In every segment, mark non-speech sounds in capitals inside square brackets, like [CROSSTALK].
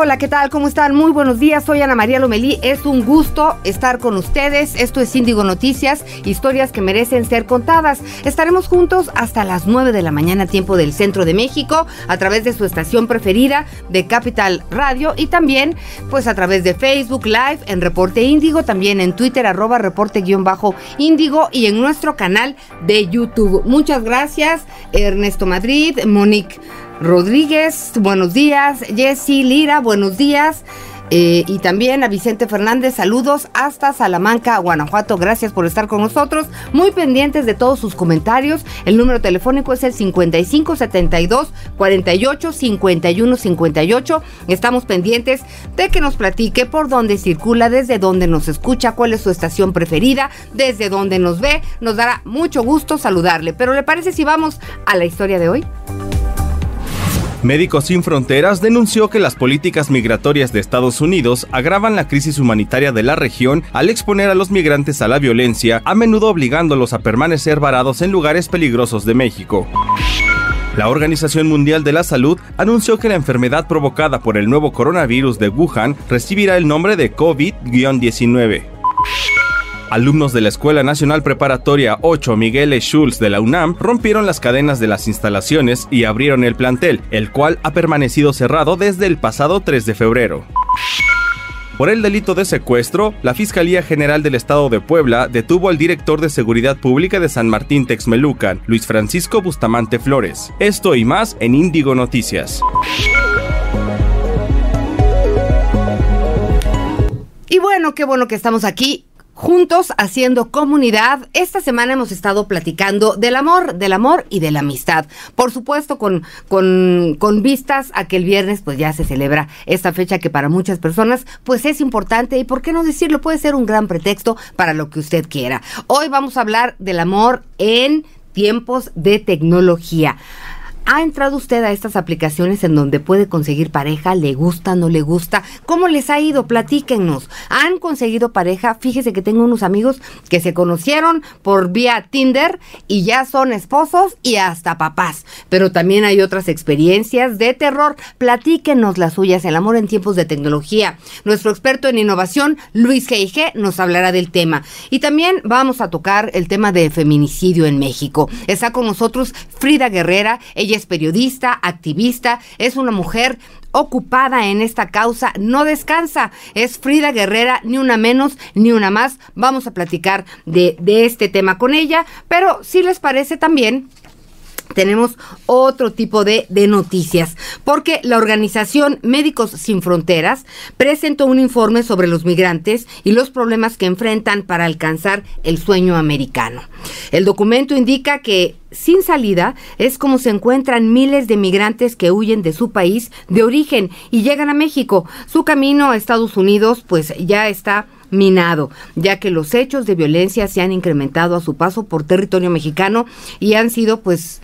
Hola, ¿qué tal? ¿Cómo están? Muy buenos días. Soy Ana María Lomelí. Es un gusto estar con ustedes. Esto es Índigo Noticias, historias que merecen ser contadas. Estaremos juntos hasta las 9 de la mañana, tiempo del centro de México, a través de su estación preferida de Capital Radio y también, pues a través de Facebook Live en Reporte Índigo, también en Twitter, arroba reporte-índigo y en nuestro canal de YouTube. Muchas gracias, Ernesto Madrid, Monique. Rodríguez, buenos días. Jessy Lira, buenos días. Eh, y también a Vicente Fernández, saludos hasta Salamanca, Guanajuato. Gracias por estar con nosotros. Muy pendientes de todos sus comentarios. El número telefónico es el 5572 48 51 58. Estamos pendientes de que nos platique por dónde circula, desde dónde nos escucha, cuál es su estación preferida, desde dónde nos ve. Nos dará mucho gusto saludarle. Pero ¿le parece si vamos a la historia de hoy? Médicos Sin Fronteras denunció que las políticas migratorias de Estados Unidos agravan la crisis humanitaria de la región al exponer a los migrantes a la violencia, a menudo obligándolos a permanecer varados en lugares peligrosos de México. La Organización Mundial de la Salud anunció que la enfermedad provocada por el nuevo coronavirus de Wuhan recibirá el nombre de COVID-19. Alumnos de la Escuela Nacional Preparatoria 8 Miguel e. Schulz de la UNAM rompieron las cadenas de las instalaciones y abrieron el plantel, el cual ha permanecido cerrado desde el pasado 3 de febrero. Por el delito de secuestro, la Fiscalía General del Estado de Puebla detuvo al director de Seguridad Pública de San Martín Texmelucan, Luis Francisco Bustamante Flores. Esto y más en Índigo Noticias. Y bueno, qué bueno que estamos aquí juntos haciendo comunidad. Esta semana hemos estado platicando del amor, del amor y de la amistad. Por supuesto, con, con, con, vistas a que el viernes pues ya se celebra esta fecha que para muchas personas pues es importante y por qué no decirlo, puede ser un gran pretexto para lo que usted quiera. Hoy vamos a hablar del amor en tiempos de tecnología. ¿Ha entrado usted a estas aplicaciones en donde puede conseguir pareja? ¿Le gusta, no le gusta? ¿Cómo les ha ido? Platíquennos. ¿Han conseguido pareja? Fíjese que tengo unos amigos que se conocieron por vía Tinder y ya son esposos y hasta papás. Pero también hay otras experiencias de terror. Platíquenos las suyas. El amor en tiempos de tecnología. Nuestro experto en innovación, Luis G.I.G., nos hablará del tema. Y también vamos a tocar el tema de feminicidio en México. Está con nosotros Frida Guerrera. Ella es periodista, activista, es una mujer ocupada en esta causa, no descansa. Es Frida Guerrera, ni una menos, ni una más. Vamos a platicar de, este tema con ella, pero si les parece también tenemos otro tipo de, noticias, porque la organización Médicos Sin Fronteras presentó un informe sobre los migrantes y los problemas que enfrentan para alcanzar el sueño americano. El documento indica que sin salida es como se encuentran miles de migrantes que huyen de su país de origen y llegan a México. Su camino a Estados Unidos pues ya está minado, ya que los hechos de violencia se han incrementado a su paso por territorio mexicano y han sido pues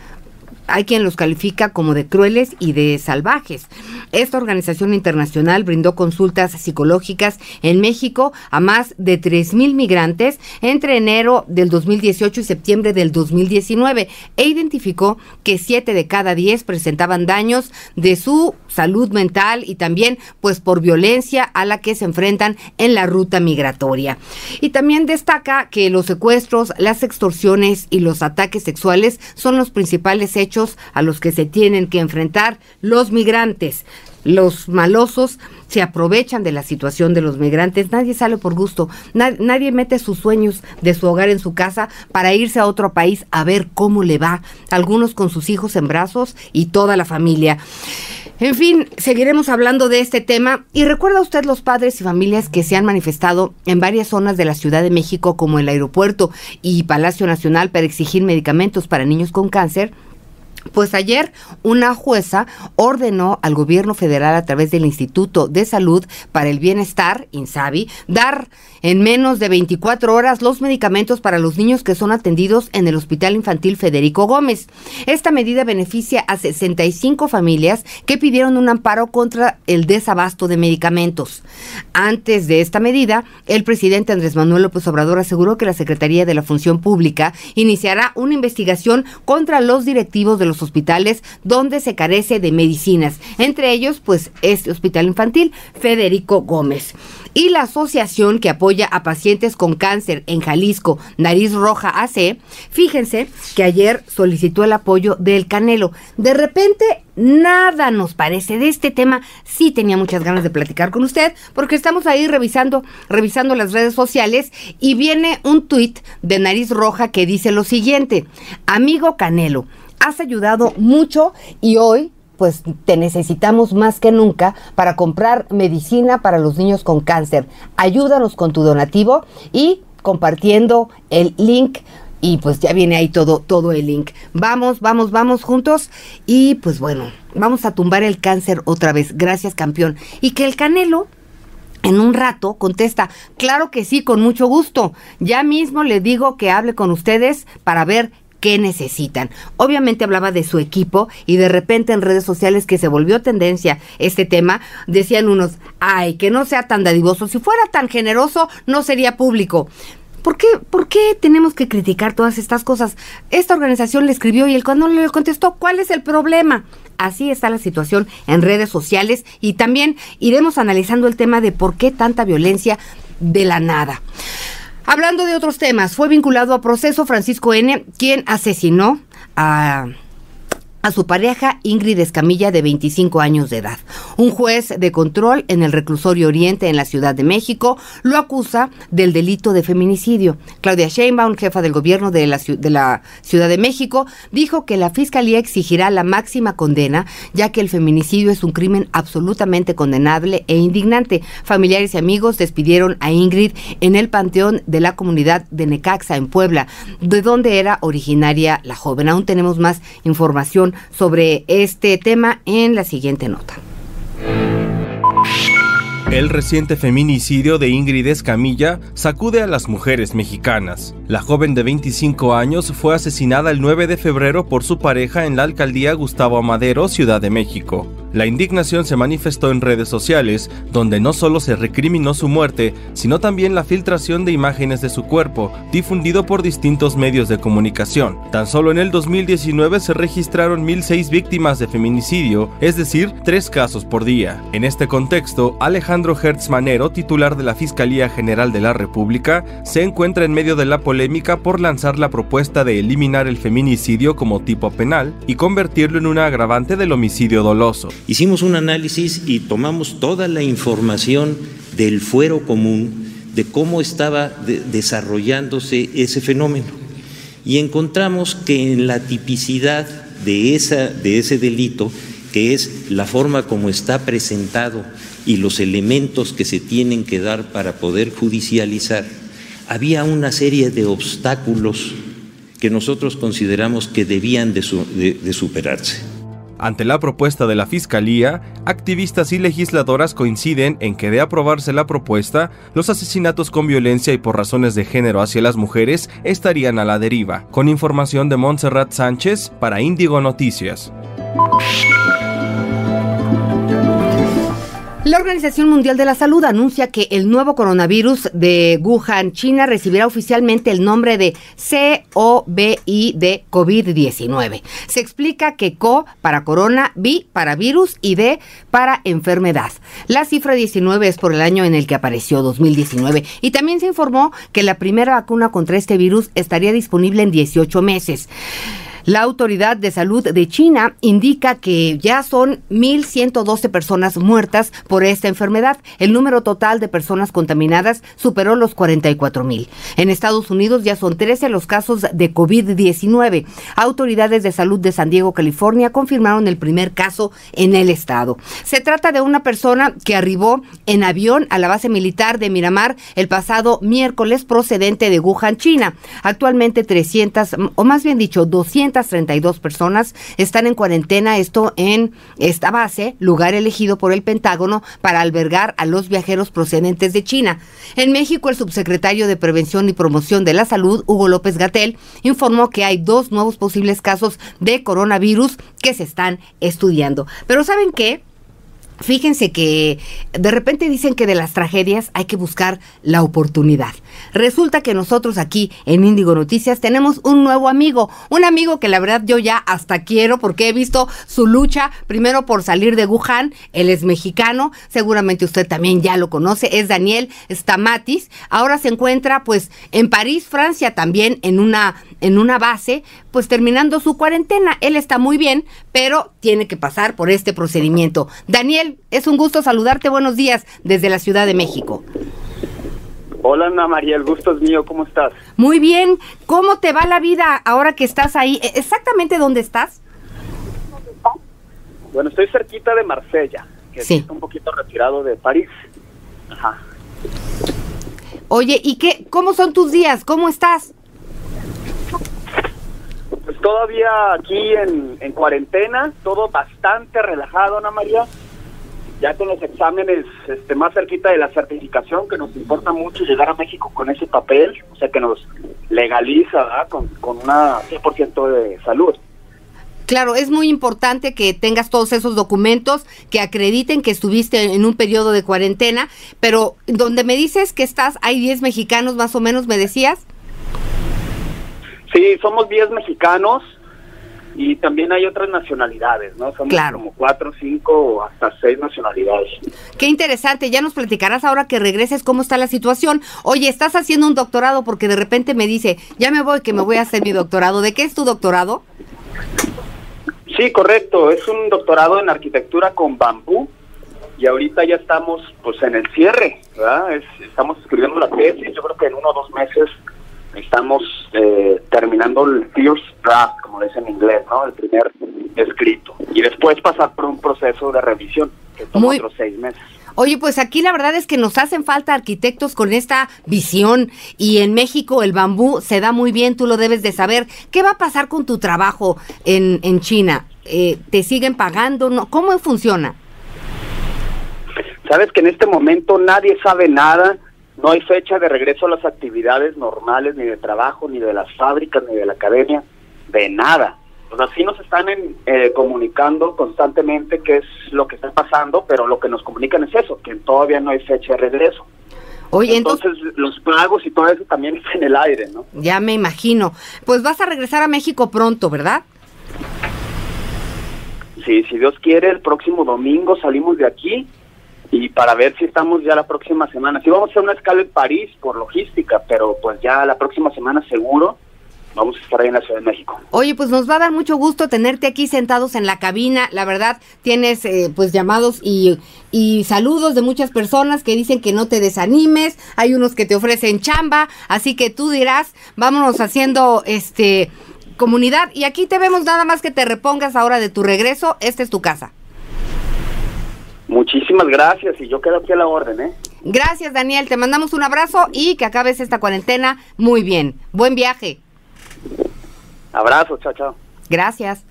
hay quien los califica como de crueles y de salvajes. Esta organización internacional brindó consultas psicológicas en México a más de 3.000 migrantes entre enero del 2018 y septiembre del 2019 e identificó que 7 de cada 10 presentaban daños de su salud mental y también pues por violencia a la que se enfrentan en la ruta migratoria. Y también destaca que los secuestros, las extorsiones y los ataques sexuales son los principales hechos a los que se tienen que enfrentar los migrantes. Los malosos se aprovechan de la situación de los migrantes. Nadie sale por gusto. nadie mete sus sueños de su hogar en su casa para irse a otro país a ver cómo le va. Algunos con sus hijos en brazos y toda la familia. En fin, seguiremos hablando de este tema. Y recuerda usted los padres y familias que se han manifestado en varias zonas de la Ciudad de México, como el aeropuerto y Palacio Nacional, para exigir medicamentos para niños con cáncer Pues ayer una jueza ordenó al gobierno federal a través del Instituto de Salud para el Bienestar, INSABI, dar en menos de 24 horas los medicamentos para los niños que son atendidos en el Hospital Infantil Federico Gómez. Esta medida beneficia a 65 familias que pidieron un amparo contra el desabasto de medicamentos. Antes de esta medida, el presidente Andrés Manuel López Obrador aseguró que la Secretaría de la Función Pública iniciará una investigación contra los directivos de los hospitales donde se carece de medicinas, entre ellos pues este hospital infantil Federico Gómez. Y la asociación que apoya a pacientes con cáncer en Jalisco, Nariz Roja AC, fíjense que ayer solicitó el apoyo del Canelo. De repente nada nos parece de este tema. Sí tenía muchas ganas de platicar con usted porque estamos ahí revisando, revisando las redes sociales y viene un tuit de Nariz Roja que dice lo siguiente: Amigo Canelo, has ayudado mucho y hoy pues te necesitamos más que nunca para comprar medicina para los niños con cáncer. Ayúdanos con tu donativo y compartiendo el link y pues ya viene ahí todo todo el link. Vamos, vamos, vamos juntos y pues bueno, vamos a tumbar el cáncer otra vez. Gracias, campeón. Y que el Canelo en un rato contesta, claro que sí, con mucho gusto. Ya mismo le digo que hable con ustedes para ver qué necesitan. Obviamente hablaba de su equipo y de repente en redes sociales que se volvió tendencia este tema, decían unos, ay, que no sea tan dadivoso, si fuera tan generoso no sería público. ¿Por qué, ¿Por qué tenemos que criticar todas estas cosas? Esta organización le escribió y él cuando le contestó, ¿cuál es el problema? Así está la situación en redes sociales y también iremos analizando el tema de por qué tanta violencia de la nada. Hablando de otros temas, fue vinculado a proceso Francisco N., quien asesinó a a su pareja Ingrid Escamilla de 25 años de edad. Un juez de control en el reclusorio Oriente en la Ciudad de México lo acusa del delito de feminicidio. Claudia Sheinbaum, jefa del gobierno de la, de la Ciudad de México, dijo que la fiscalía exigirá la máxima condena, ya que el feminicidio es un crimen absolutamente condenable e indignante. Familiares y amigos despidieron a Ingrid en el panteón de la comunidad de Necaxa en Puebla, de donde era originaria la joven. Aún tenemos más información sobre este tema en la siguiente nota. El reciente feminicidio de Ingrid Escamilla sacude a las mujeres mexicanas. La joven de 25 años fue asesinada el 9 de febrero por su pareja en la alcaldía Gustavo Amadero, Ciudad de México. La indignación se manifestó en redes sociales, donde no solo se recriminó su muerte, sino también la filtración de imágenes de su cuerpo, difundido por distintos medios de comunicación. Tan solo en el 2019 se registraron 1.006 víctimas de feminicidio, es decir, tres casos por día. En este contexto, Alejandro Hertz Manero, titular de la Fiscalía General de la República, se encuentra en medio de la polémica por lanzar la propuesta de eliminar el feminicidio como tipo penal y convertirlo en una agravante del homicidio doloso. Hicimos un análisis y tomamos toda la información del fuero común de cómo estaba desarrollándose ese fenómeno y encontramos que en la tipicidad de, esa, de ese delito, que es la forma como está presentado y los elementos que se tienen que dar para poder judicializar, había una serie de obstáculos que nosotros consideramos que debían de, superarse. Ante la propuesta de la Fiscalía, activistas y legisladoras coinciden en que de aprobarse la propuesta, los asesinatos con violencia y por razones de género hacia las mujeres estarían a la deriva. Con información de Montserrat Sánchez para Índigo Noticias. La Organización Mundial de la Salud anuncia que el nuevo coronavirus de Wuhan, China, recibirá oficialmente el nombre de COVID de COVID-19. Se explica que CO para corona, V para virus y D para enfermedad. La cifra 19 es por el año en el que apareció 2019 y también se informó que la primera vacuna contra este virus estaría disponible en 18 meses. La Autoridad de Salud de China indica que ya son 1.112 personas muertas por esta enfermedad. El número total de personas contaminadas superó los 44.000. En Estados Unidos ya son 13 los casos de COVID-19. Autoridades de salud de San Diego, California, confirmaron el primer caso en el estado. Se trata de una persona que arribó en avión a la base militar de Miramar el pasado miércoles procedente de Wuhan, China. Actualmente 300, o más bien dicho, 200 232 personas están en cuarentena, esto en esta base, lugar elegido por el Pentágono para albergar a los viajeros procedentes de China. En México, el subsecretario de Prevención y Promoción de la Salud, Hugo López Gatel, informó que hay dos nuevos posibles casos de coronavirus que se están estudiando. Pero ¿saben qué? Fíjense que de repente dicen que de las tragedias hay que buscar la oportunidad. Resulta que nosotros aquí en Índigo Noticias tenemos un nuevo amigo, un amigo que la verdad yo ya hasta quiero porque he visto su lucha primero por salir de Wuhan, él es mexicano, seguramente usted también ya lo conoce, es Daniel Stamatis, ahora se encuentra pues en París, Francia también en una en una base, pues terminando su cuarentena. Él está muy bien, pero tiene que pasar por este procedimiento. Daniel, es un gusto saludarte. Buenos días desde la Ciudad de México. Hola Ana María, el gusto es mío, ¿cómo estás? Muy bien, ¿cómo te va la vida ahora que estás ahí? ¿E-, ¿Exactamente dónde estás? Bueno, estoy cerquita de Marsella, que Sí. está un poquito retirado de París. Ajá. Oye, ¿y qué? ¿Cómo son tus días? ¿Cómo estás? Todavía aquí en, en cuarentena, todo bastante relajado, Ana María. Ya con los exámenes este, más cerquita de la certificación, que nos importa mucho llegar a México con ese papel, o sea que nos legaliza con, con una 100% de salud. Claro, es muy importante que tengas todos esos documentos que acrediten que estuviste en un periodo de cuarentena, pero donde me dices que estás, hay 10 mexicanos más o menos, me decías. Sí, somos 10 mexicanos y también hay otras nacionalidades, ¿no? Somos Claro. como 4, 5 o hasta 6 nacionalidades. Qué interesante, ya nos platicarás ahora que regreses cómo está la situación. Oye, estás haciendo un doctorado porque de repente me dice, ya me voy, que me voy a hacer mi doctorado. ¿De qué es tu doctorado? Sí, correcto, es un doctorado en arquitectura con bambú y ahorita ya estamos pues en el cierre, ¿verdad? Es- estamos escribiendo la tesis, yo creo que en uno o dos meses estamos eh, terminando el first draft, como dicen en inglés, ¿no? El primer escrito. Y después pasar por un proceso de revisión, que toma Muy- otros seis meses. Oye, pues aquí la verdad es que nos hacen falta arquitectos con esta visión y en México el bambú se da muy bien, tú lo debes de saber. ¿Qué va a pasar con tu trabajo en, en China? Eh, ¿Te siguen pagando? No, ¿Cómo funciona? Sabes que en este momento nadie sabe nada, no hay fecha de regreso a las actividades normales, ni de trabajo, ni de las fábricas, ni de la academia, de nada. O sea, sí nos están en- eh, comunicando constantemente qué es lo que está pasando, pero lo que nos comunican es eso, que todavía no hay fecha de regreso. Oye, entonces, Entonces, los pagos y todo eso también [LAUGHS] está en el aire, ¿no? ya me imagino. Pues vas a regresar a México pronto, ¿verdad? Sí, si Dios quiere, el próximo domingo salimos de aquí y para ver si estamos ya la próxima semana. Sí vamos a hacer una escala en París por logística, pero pues ya la próxima semana seguro vamos a estar ahí en la Ciudad de México. Oye, pues nos va a dar mucho gusto tenerte aquí sentados en la cabina. La verdad, tienes eh, pues llamados y, y saludos de muchas personas que dicen que no te desanimes. Hay unos que te ofrecen chamba, así que tú dirás, vámonos haciendo este comunidad. Y aquí te vemos nada más que te repongas ahora de tu regreso. Esta es tu casa. Muchísimas gracias y yo quedo aquí a la orden, ¿eh? Gracias, Daniel. Te mandamos un abrazo y que acabes esta cuarentena muy bien. Buen viaje. Abrazo, chao, chao. Gracias.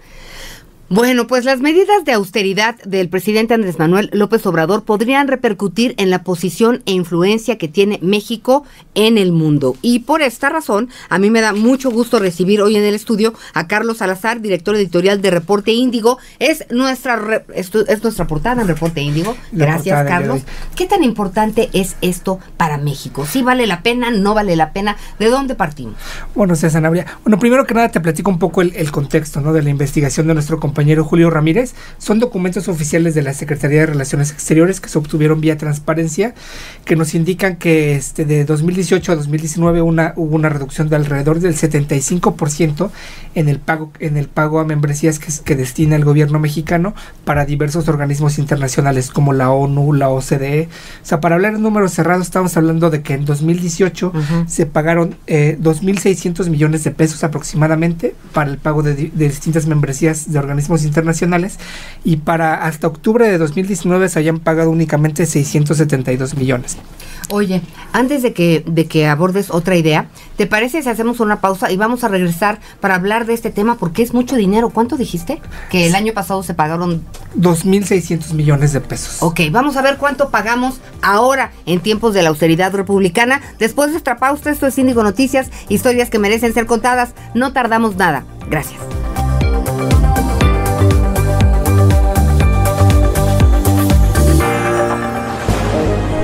Bueno, pues las medidas de austeridad del presidente Andrés Manuel López Obrador podrían repercutir en la posición e influencia que tiene México en el mundo. Y por esta razón, a mí me da mucho gusto recibir hoy en el estudio a Carlos Salazar, director editorial de Reporte Índigo. Es nuestra es nuestra portada en Reporte Índigo. Gracias, Carlos. ¿Qué tan importante es esto para México? ¿Sí vale la pena? ¿No vale la pena? ¿De dónde partimos? Bueno, César Sanabria. Bueno, primero que nada te platico un poco el, el contexto ¿no? de la investigación de nuestro compañero Julio Ramírez. Son documentos oficiales de la Secretaría de Relaciones Exteriores que se obtuvieron vía transparencia, que nos indican que este, de 2018 a 2019 una, hubo una reducción de alrededor del 75% en el pago en el pago a membresías que, que destina el gobierno mexicano para diversos organismos internacionales como la ONU, la OCDE. O sea, para hablar en números cerrados, estamos hablando de que en 2018 Ujú. se pagaron eh, 2.600 millones de pesos aproximadamente para el pago de distintas membresías de organismos internacionales y para hasta octubre de 2019 se habían pagado únicamente 672 millones. Oye, antes de que, de que abordes otra idea, ¿te parece si hacemos una pausa y vamos a regresar para hablar de este tema? Porque es mucho dinero. ¿Cuánto dijiste? Que el año pasado se pagaron 2.600 millones de pesos. Ok, vamos a ver cuánto pagamos ahora en tiempos de la austeridad republicana. Después de esta pausa, esto es Índigo Noticias, historias que merecen ser contadas. No tardamos nada. Gracias.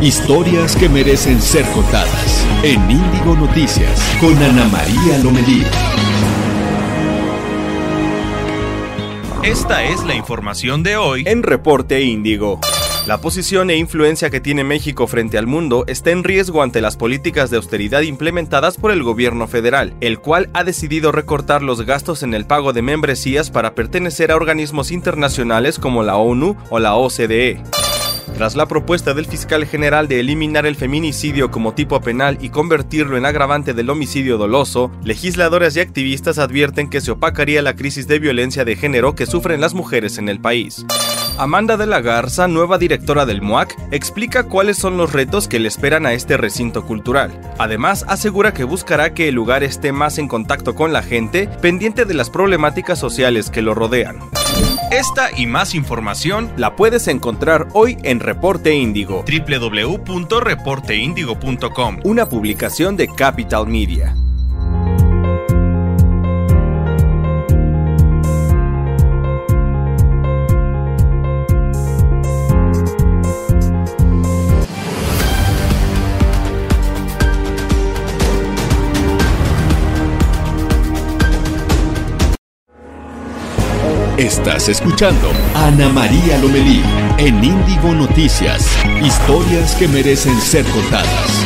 Historias que merecen ser contadas en Índigo Noticias con Ana María Lomelí. Esta es la información de hoy en Reporte Índigo. La posición e influencia que tiene México frente al mundo está en riesgo ante las políticas de austeridad implementadas por el gobierno federal, el cual ha decidido recortar los gastos en el pago de membresías para pertenecer a organismos internacionales como la ONU o la OCDE. Tras la propuesta del fiscal general de eliminar el feminicidio como tipo penal y convertirlo en agravante del homicidio doloso, legisladores y activistas advierten que se opacaría la crisis de violencia de género que sufren las mujeres en el país. Amanda de la Garza, nueva directora del MUAC, explica cuáles son los retos que le esperan a este recinto cultural. Además, asegura que buscará que el lugar esté más en contacto con la gente, pendiente de las problemáticas sociales que lo rodean. Esta y más información la puedes encontrar hoy en Reporte Índigo, www.reporteindigo.com, una publicación de Capital Media. Estás escuchando Ana María Lomelí en Índigo Noticias. Historias que merecen ser contadas.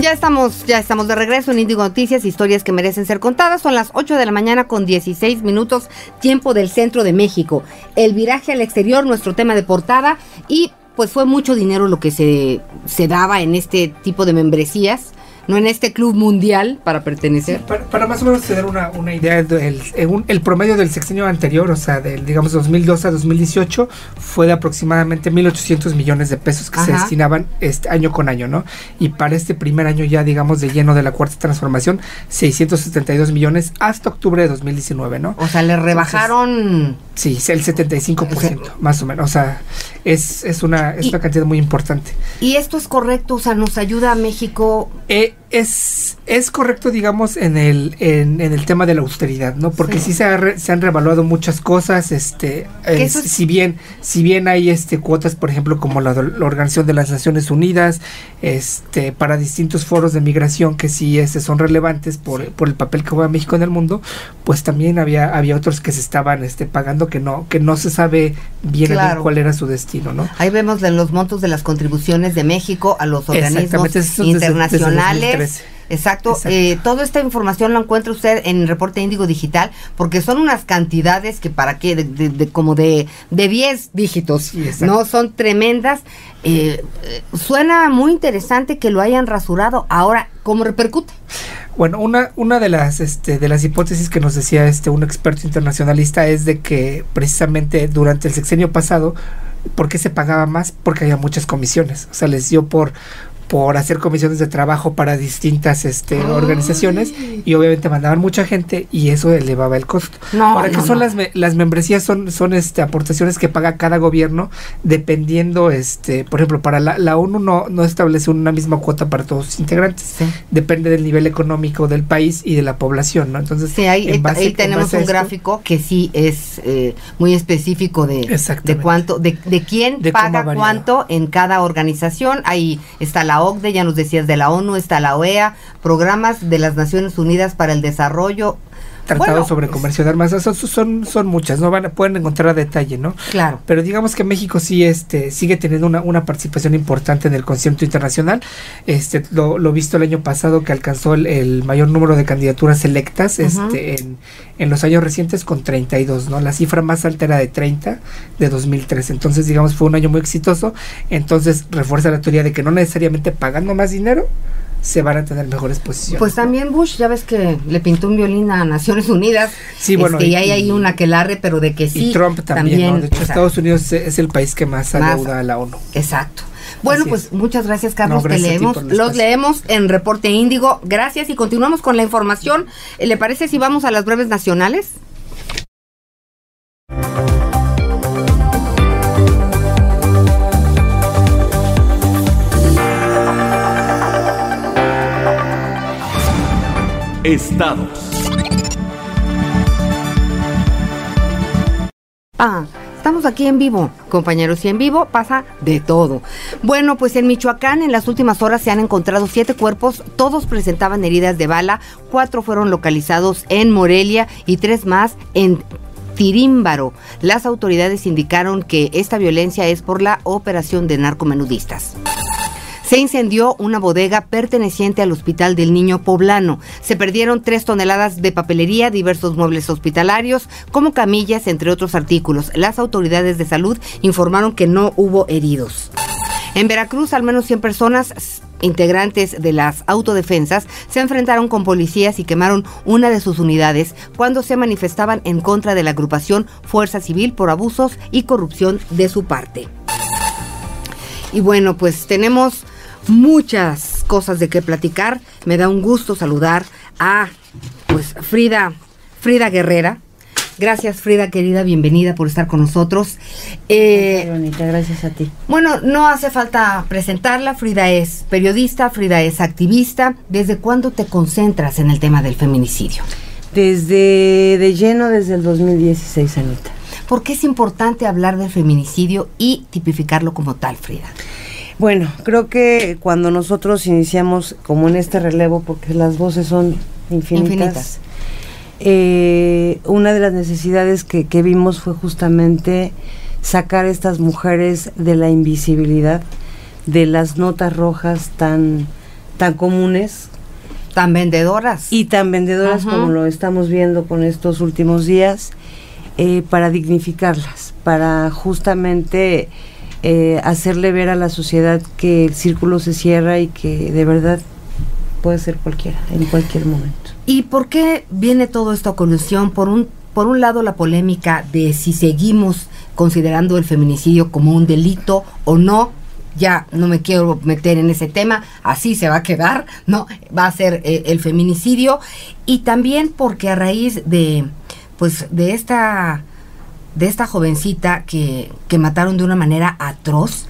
Ya estamos, ya estamos de regreso en Índigo Noticias, historias que merecen ser contadas. Son las 8 de la mañana con 16 minutos, tiempo del centro de México. El viraje al exterior, nuestro tema de portada. Y pues fue mucho dinero lo que se, se daba en este tipo de membresías no en este club mundial para pertenecer. para, más o menos tener una, una idea, el, promedio del sexenio anterior, o sea, del digamos 2002 a 2018, fue de aproximadamente 1.800 millones de pesos que se destinaban este año con año, ¿no? Y para este primer año ya, digamos, de lleno de la cuarta transformación, 672 millones hasta octubre de 2019, ¿no? O sea, le rebajaron... sí, el 75%, más o menos. O sea, es, es, una, es una cantidad muy importante. ¿Y esto es correcto? O sea, ¿nos ayuda a México? Eh, es, es correcto, digamos, en el, en, el tema de la austeridad, ¿no? Porque sí, se, se, han revaluado muchas cosas, este, si bien, si bien hay este cuotas, por ejemplo, como la, Organización de las Naciones Unidas, este, para distintos foros de migración que sí este, son relevantes por, por el papel que juega México en el mundo, pues también había, había otros que se estaban este, pagando que no, que no se sabe bien, cuál era su destino, ¿no? Ahí vemos de los montos de las contribuciones de México a los organismos internacionales. Exacto. Eh, toda esta información la encuentra usted en el reporte Índigo Digital, porque son unas cantidades que para qué, de, como de, de 10 dígitos, ¿no? Son tremendas. Eh, eh, suena muy interesante que lo hayan rasurado. Ahora, ¿cómo repercute? Bueno, una, una de las este, de las hipótesis que nos decía este un experto internacionalista es de que precisamente durante el sexenio pasado ¿por qué se pagaba más? Porque había muchas comisiones. O sea, les dio por por hacer comisiones de trabajo para distintas este, organizaciones y obviamente mandaban mucha gente y eso elevaba el costo. Ahora, ¿qué son las, las membresías? Son, son este, aportaciones que paga cada gobierno dependiendo, este por ejemplo, para la, la ONU no, no establece una misma cuota para todos sus integrantes. Depende del nivel económico del país y de la población, ¿no? Entonces, sí, ahí, tenemos un gráfico que sí es eh, muy específico de, de cuánto, de, de quién paga cuánto en cada organización. Ahí está la OCDE, ya nos decías de la ONU, está la OEA, programas de las Naciones Unidas para el Desarrollo, Tratados sobre comercio de armas, son, son, son muchas, no van pueden encontrar a detalle, ¿no? Claro. Pero digamos que México sí este sigue teniendo una, una participación importante en el concierto internacional. Este lo, lo visto el año pasado que alcanzó el, mayor número de candidaturas electas este en, en, los años recientes con 32, ¿no? La cifra más alta era de 30 de 2003. Entonces, digamos, fue un año muy exitoso. Entonces, refuerza la teoría de que no necesariamente pagando más dinero se van a tener mejores posiciones. Pues también Bush, ya ves que le pintó un violín a Naciones Unidas. Sí, bueno. Este, y, hay ahí una que larre, pero de que sí. Y Trump también, ¿no? De hecho, Estados Unidos es el país que más, más adeuda a la ONU. Exacto. Bueno, pues muchas gracias, Carlos. Te leemos, los leemos en Reporte Índigo. Gracias y continuamos con la información. ¿Le parece si vamos a las breves nacionales? Estados. Ah, estamos aquí en vivo, compañeros, y en vivo pasa de todo. Bueno, pues en Michoacán en las últimas horas se han encontrado siete cuerpos, todos presentaban heridas de bala, cuatro fueron localizados en Morelia y tres más en Tirímbaro. Las autoridades indicaron que esta violencia es por la operación de narcomenudistas se incendió una bodega perteneciente al Hospital del Niño Poblano. Se perdieron tres toneladas de papelería, diversos muebles hospitalarios, como camillas, entre otros artículos. Las autoridades de salud informaron que no hubo heridos. En Veracruz, al menos 100 personas integrantes de las autodefensas se enfrentaron con policías y quemaron una de sus unidades cuando se manifestaban en contra de la agrupación Fuerza Civil por abusos y corrupción de su parte. Y bueno, pues tenemos muchas cosas de qué platicar. Me da un gusto saludar a pues Frida, Frida Guerrera. Gracias Frida querida, bienvenida por estar con nosotros. Eh, bonita, gracias a ti. Bueno, no hace falta presentarla. Frida es periodista, Frida es activista. ¿Desde cuándo te concentras en el tema del feminicidio? Desde de lleno desde el 2016, Anita. ¿Por qué es importante hablar del feminicidio y tipificarlo como tal, Frida? Bueno, creo que cuando nosotros iniciamos como en este relevo, porque las voces son infinitas, eh, una de las necesidades que, vimos fue justamente sacar a estas mujeres de la invisibilidad, de las notas rojas tan, tan comunes. Tan vendedoras. Y tan vendedoras como lo estamos viendo con estos últimos días, eh, para dignificarlas, para justamente eh, hacerle ver a la sociedad que el círculo se cierra y que de verdad puede ser cualquiera, en cualquier momento. ¿Y por qué viene todo esto a colusión? Por un, por un lado, la polémica de si seguimos considerando el feminicidio como un delito o no. Ya no me quiero meter en ese tema, así se va a quedar, ¿no? Va a ser eh, el feminicidio. Y también porque a raíz de, pues, de esta de esta jovencita que, que mataron de una manera atroz,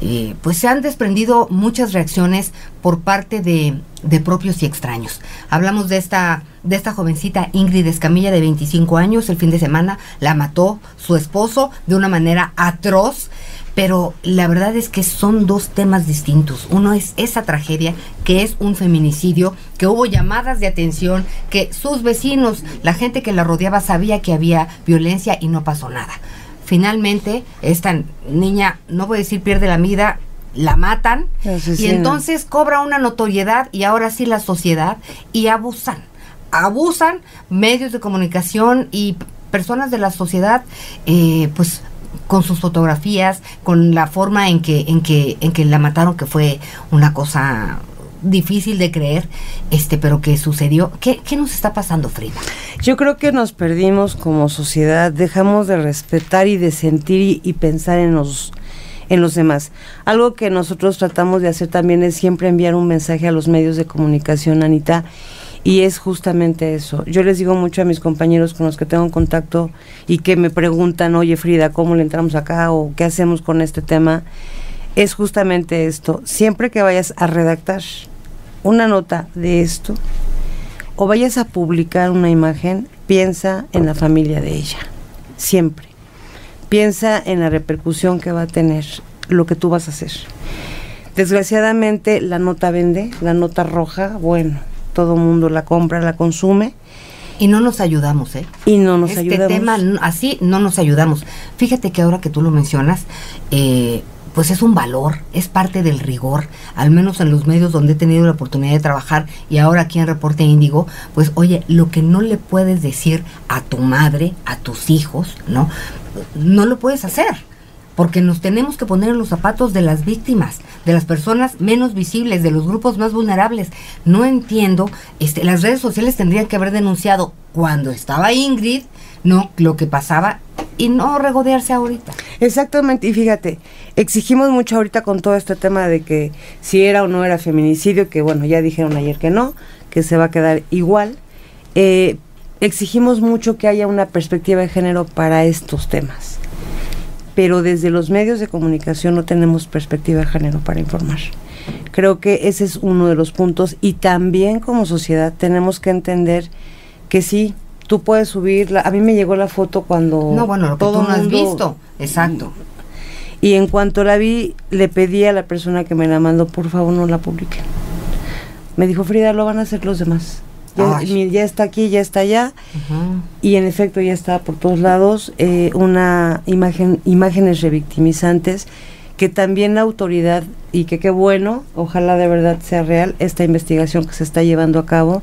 eh, pues se han desprendido muchas reacciones por parte de, de, propios y extraños. Hablamos de esta, de esta jovencita Ingrid Escamilla de 25 años, el fin de semana la mató su esposo de una manera atroz pero la verdad es que son dos temas distintos. Uno es esa tragedia, que es un feminicidio, que hubo llamadas de atención, que sus vecinos, la gente que la rodeaba sabía que había violencia y no pasó nada. Finalmente, esta niña, no voy a decir pierde la vida, la matan y entonces cobra una notoriedad y ahora sí la sociedad y abusan. Abusan medios de comunicación y personas de la sociedad, eh, pues con sus fotografías, con la forma en que, en que, en que la mataron, que fue una cosa difícil de creer, este, pero que sucedió. ¿Qué, ¿Qué, nos está pasando, Frida? Yo creo que nos perdimos como sociedad, dejamos de respetar y de sentir y, pensar en los en los demás. Algo que nosotros tratamos de hacer también es siempre enviar un mensaje a los medios de comunicación, Anita, y es justamente eso. Yo les digo mucho a mis compañeros con los que tengo contacto y que me preguntan, oye Frida, ¿cómo le entramos acá o qué hacemos con este tema? Es justamente esto. Siempre que vayas a redactar una nota de esto o vayas a publicar una imagen, piensa en la familia de ella. Siempre. Piensa en la repercusión que va a tener lo que tú vas a hacer. Desgraciadamente la nota vende, la nota roja, bueno, todo mundo la compra, la consume. Y no nos ayudamos, ¿eh? Y no nos este ayudamos. tema así no nos ayudamos. Fíjate que ahora que tú lo mencionas, eh, pues es un valor, es parte del rigor, al menos en los medios donde he tenido la oportunidad de trabajar y ahora aquí en Reporte Índigo, pues oye, lo que no le puedes decir a tu madre, a tus hijos, ¿no? No lo puedes hacer porque nos tenemos que poner en los zapatos de las víctimas, de las personas menos visibles, de los grupos más vulnerables. No entiendo, este, las redes sociales tendrían que haber denunciado cuando estaba Ingrid, no lo que pasaba y no regodearse ahorita. Exactamente, y fíjate, exigimos mucho ahorita con todo este tema de que si era o no era feminicidio, que bueno, ya dijeron ayer que no, que se va a quedar igual. Eh, exigimos mucho que haya una perspectiva de género para estos temas. Pero desde los medios de comunicación no tenemos perspectiva de género para informar. Creo que ese es uno de los puntos y también como sociedad tenemos que entender que sí, tú puedes subirla. A mí me llegó la foto cuando... No, bueno, lo que todo tú no has visto. Exacto. Y en cuanto la vi, le pedí a la persona que me la mandó, por favor no la publiquen. Me dijo, Frida, lo van a hacer los demás. Ya, está aquí, ya está allá. Y en efecto ya está por todos lados eh, una imagen, imágenes revictimizantes que también la autoridad, y que qué bueno, ojalá de verdad sea real, esta investigación que se está llevando a cabo.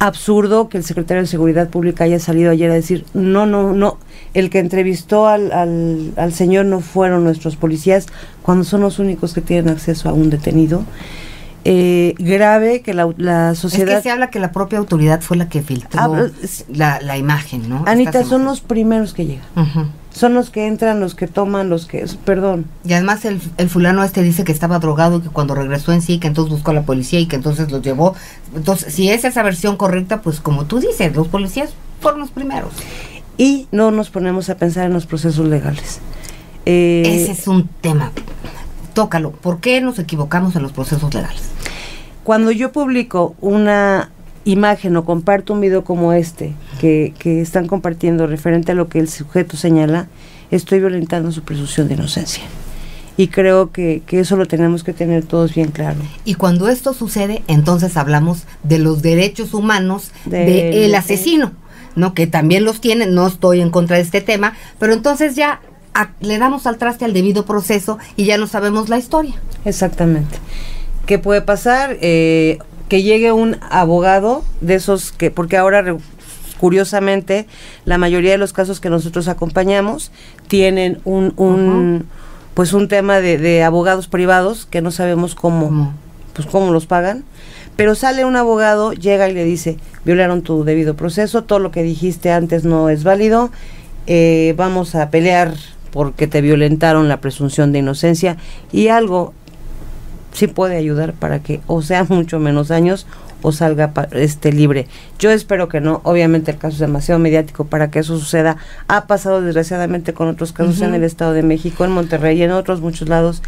Absurdo que el secretario de Seguridad Pública haya salido ayer a decir, no, no, no, el que entrevistó al, al, al señor no fueron nuestros policías, cuando son los únicos que tienen acceso a un detenido. Eh, grave que la, la Es sociedad... que se habla que la propia autoridad fue la que filtró Ah, es- la, la imagen, ¿no? Anita, son los primeros que llegan. Son los que entran, los que toman, los que... Perdón. Y además el, el fulano este dice que estaba drogado y que cuando regresó en sí, que entonces buscó a la policía y que entonces los llevó. Entonces, si es esa versión correcta, pues como tú dices, los policías fueron los primeros. Y no nos ponemos a pensar en los procesos legales. Eh, Ese es un tema. Tócalo. ¿Por qué nos equivocamos en los procesos legales? Cuando yo publico una imagen o comparto un video como este, que, que están compartiendo referente a lo que el sujeto señala, estoy violentando su presunción de inocencia. Y creo que, que eso lo tenemos que tener todos bien claro. Y cuando esto sucede, entonces hablamos de los derechos humanos Del- del asesino, ¿no? Que también los tiene, no estoy en contra de este tema, pero entonces ya a- le damos al traste al debido proceso y ya no sabemos la historia. Exactamente. ¿Qué puede pasar? Eh, que llegue un abogado de esos que, porque ahora re- curiosamente la mayoría de los casos que nosotros acompañamos tienen un, un pues un tema de, de abogados privados que no sabemos cómo, ¿Cómo? pues cómo los pagan. Pero sale un abogado, llega y le dice, violaron tu debido proceso, todo lo que dijiste antes no es válido, eh, vamos a pelear porque te violentaron la presunción de inocencia y algo sí puede ayudar para que o sea [LAUGHS] mucho menos años o salga pa- este libre. Yo espero que no, obviamente el caso es demasiado mediático para que eso suceda. Ha pasado desgraciadamente con otros casos en el Estado de México, en Monterrey y en otros muchos lados,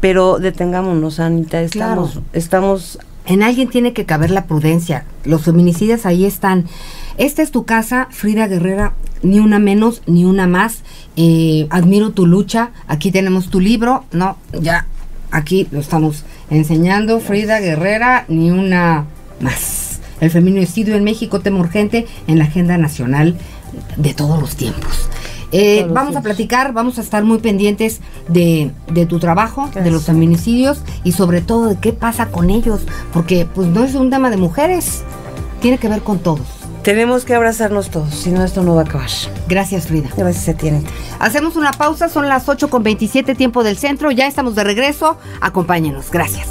pero detengámonos, Anita, estamos Claro. estamos En alguien tiene que caber la prudencia. Los feminicidas ahí están. Esta es tu casa, Frida Guerrera, ni una menos, ni una más. Eh, admiro tu lucha. Aquí tenemos tu libro. No, ya, aquí lo estamos enseñando. Frida Guerrera, ni una más. El feminicidio en México, tema urgente en la agenda nacional de todos los tiempos. Eh, vamos a platicar, vamos a estar muy pendientes de, de tu trabajo, de los feminicidios y sobre todo de qué pasa con ellos, porque pues no es un tema de mujeres, tiene que ver con todos. Tenemos que abrazarnos todos, si no esto no va a acabar. Gracias Frida. Gracias a ti, Anita. Hacemos una pausa, son las 8 con 27 tiempo del centro, ya estamos de regreso, acompáñenos, gracias.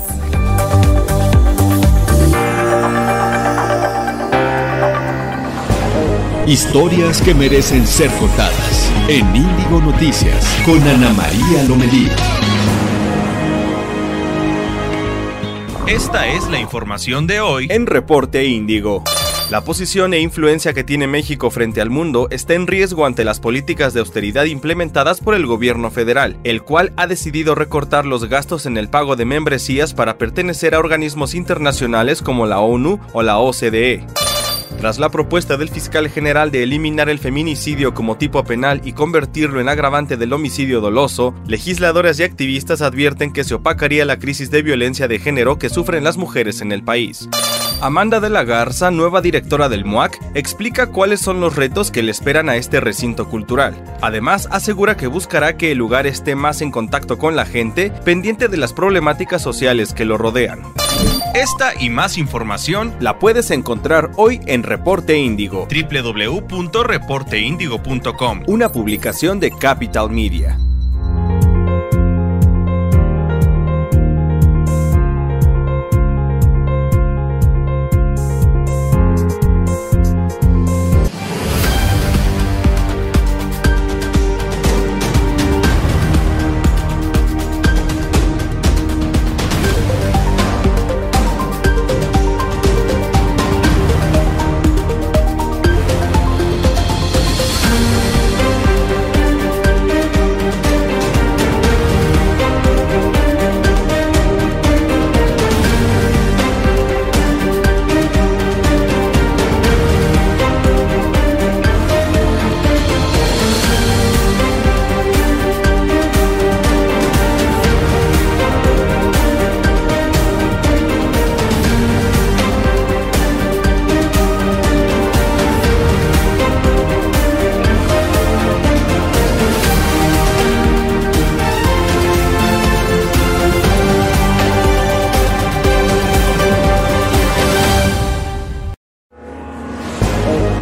Historias que merecen ser contadas en Índigo Noticias con Ana María Lomelí. Esta es la información de hoy en Reporte Índigo. La posición e influencia que tiene México frente al mundo está en riesgo ante las políticas de austeridad implementadas por el gobierno federal, el cual ha decidido recortar los gastos en el pago de membresías para pertenecer a organismos internacionales como la ONU o la OCDE. Tras la propuesta del fiscal general de eliminar el feminicidio como tipo penal y convertirlo en agravante del homicidio doloso, legisladores y activistas advierten que se opacaría la crisis de violencia de género que sufren las mujeres en el país. Amanda de la Garza, nueva directora del MUAC, explica cuáles son los retos que le esperan a este recinto cultural. Además, asegura que buscará que el lugar esté más en contacto con la gente, pendiente de las problemáticas sociales que lo rodean. Esta y más información la puedes encontrar hoy en Reporte Índigo, www.reporteindigo.com, una publicación de Capital Media.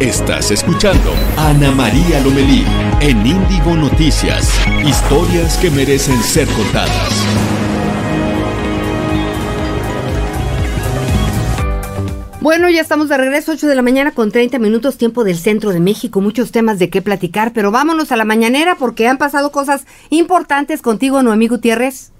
Estás escuchando Ana María Lomelí en Índigo Noticias. Historias que merecen ser contadas. Bueno, ya estamos de regreso, 8 de la mañana con 30 minutos, tiempo del centro de México. Muchos temas de qué platicar, pero vámonos a la mañanera porque han pasado cosas importantes contigo, Noemí Gutiérrez.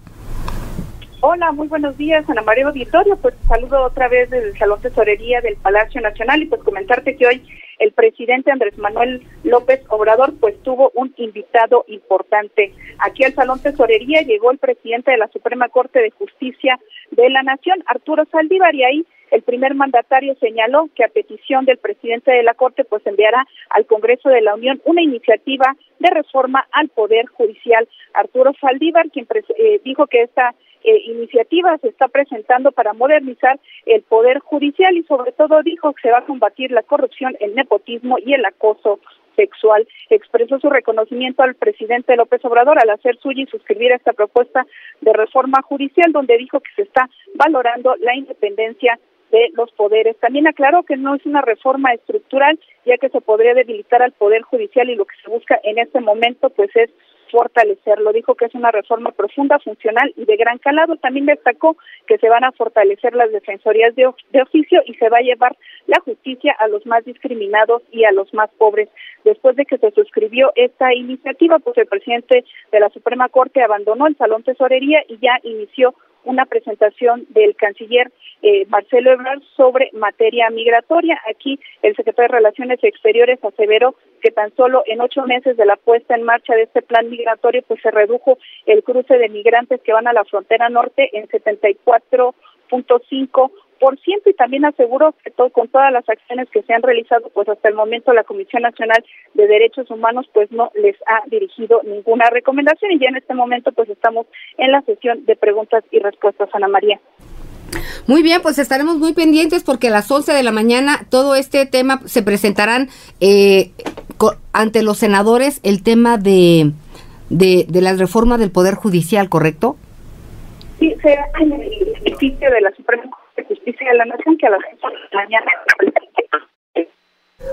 Hola, muy buenos días, Ana María Auditorio. Pues saludo otra vez desde el Salón Tesorería del Palacio Nacional y pues comentarte que hoy el presidente Andrés Manuel López Obrador pues tuvo un invitado importante. Aquí al Salón Tesorería llegó el presidente de la Suprema Corte de Justicia de la Nación, Arturo Saldívar, y ahí el primer mandatario señaló que a petición del presidente de la Corte pues enviará al Congreso de la Unión una iniciativa de reforma al Poder Judicial. Arturo Saldívar, quien eh, dijo que esta eh, iniciativa se está presentando para modernizar el Poder Judicial y sobre todo dijo que se va a combatir la corrupción, el nepotismo y el acoso sexual. Expresó su reconocimiento al presidente López Obrador al hacer suya y suscribir esta propuesta de reforma judicial, donde dijo que se está valorando la independencia de los poderes. También aclaró que no es una reforma estructural, ya que se podría debilitar al Poder Judicial y lo que se busca en este momento pues es fortalecerlo. Dijo que es una reforma profunda, funcional y de gran calado. También destacó que se van a fortalecer las defensorías de, de, oficio y se va a llevar la justicia a los más discriminados y a los más pobres. Después de que se suscribió esta iniciativa, pues el presidente de la Suprema Corte abandonó el Salón Tesorería y ya inició una presentación del canciller eh, Marcelo Ebrard sobre materia migratoria. Aquí el secretario de Relaciones Exteriores aseveró que tan solo en ocho meses de la puesta en marcha de este plan migratorio, pues se redujo el cruce de migrantes que van a la frontera norte en 74.5 por ciento y también aseguró que todo, con todas las acciones que se han realizado, pues hasta el momento la Comisión Nacional de Derechos Humanos pues no les ha dirigido ninguna recomendación y ya en este momento pues estamos en la sesión de preguntas y respuestas, Ana María. Muy bien, pues estaremos muy pendientes porque a las 11 de la mañana todo este tema se presentarán eh, ante los senadores el tema de, de, de la reforma del Poder Judicial, ¿correcto? Sí, será en el edificio de la Suprema Corte de Justicia de la Nación que a las 11 de la mañana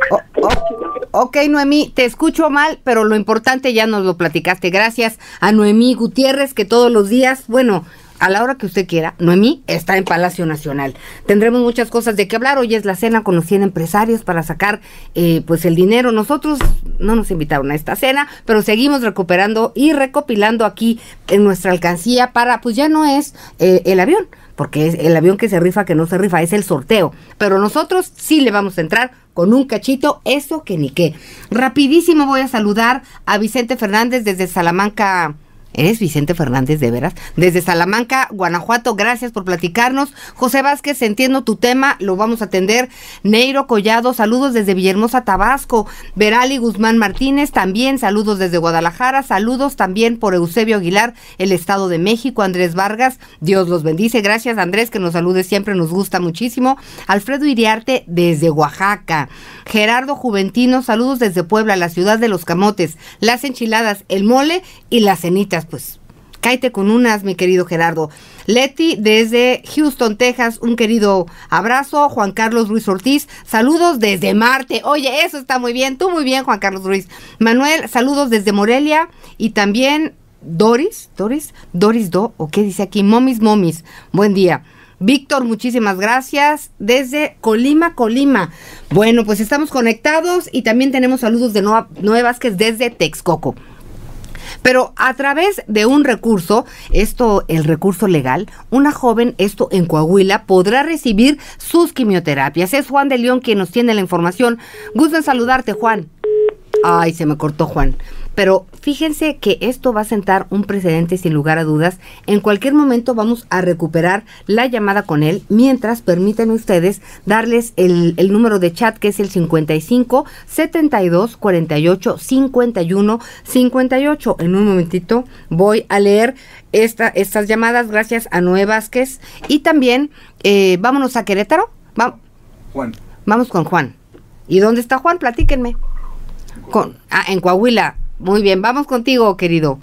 Oh, oh, ok, Noemí, te escucho mal, pero lo importante ya nos lo platicaste. Gracias a Noemí Gutiérrez, que todos los días, bueno, a la hora que usted quiera, Noemí está en Palacio Nacional. Tendremos muchas cosas de qué hablar. Hoy es la cena con los 100 empresarios para sacar eh, pues el dinero. Nosotros no nos invitaron a esta cena, pero seguimos recuperando y recopilando aquí en nuestra alcancía para, pues ya no es eh, el avión, porque es el avión que se rifa, que no se rifa, es el sorteo. Pero nosotros sí le vamos a entrar con un cachito, eso que ni qué. Rapidísimo voy a saludar a Vicente Fernández desde Salamanca. ¿Eres Vicente Fernández de veras? Desde Salamanca, Guanajuato, gracias por platicarnos. José Vázquez, entiendo tu tema, lo vamos a atender. Neiro Collado, saludos desde Villahermosa, Tabasco. Verali Guzmán Martínez, también saludos desde Guadalajara. Saludos también por Eusebio Aguilar, el Estado de México. Andrés Vargas, Dios los bendice. Gracias, Andrés, que nos salude siempre, nos gusta muchísimo. Alfredo Iriarte, desde Oaxaca. Gerardo Juventino, saludos desde Puebla, la ciudad de los camotes, las enchiladas, el mole y las cenitas pues cáete con unas, mi querido Gerardo. Leti desde Houston, Texas, un querido abrazo. Juan Carlos Ruiz Ortiz, saludos desde Marte. Oye, eso está muy bien, tú muy bien, Juan Carlos Ruiz. Manuel, saludos desde Morelia y también Doris, Doris, Doris Do, o qué dice aquí, Momis Momis. Buen día. Víctor, muchísimas gracias desde Colima, Colima. Bueno, pues estamos conectados y también tenemos saludos de Noé Vázquez desde Texcoco. Pero a través de un recurso, esto, el recurso legal, una joven, esto en Coahuila, podrá recibir sus quimioterapias. Es Juan de León quien nos tiene la información. Gusto en saludarte, Juan. Ay, se me cortó Juan. Pero fíjense que esto va a sentar un precedente sin lugar a dudas. En cualquier momento vamos a recuperar la llamada con él. Mientras, permítanme ustedes darles el, el número de chat que es el 55 72 48 51 58. En un momentito voy a leer esta, estas llamadas gracias a Noé Vázquez. Y también, eh, vámonos a Querétaro. Va Juan. Vamos con Juan. ¿Y dónde está Juan? Platíquenme. Con, ah, en Coahuila. Muy bien, vamos contigo, querido.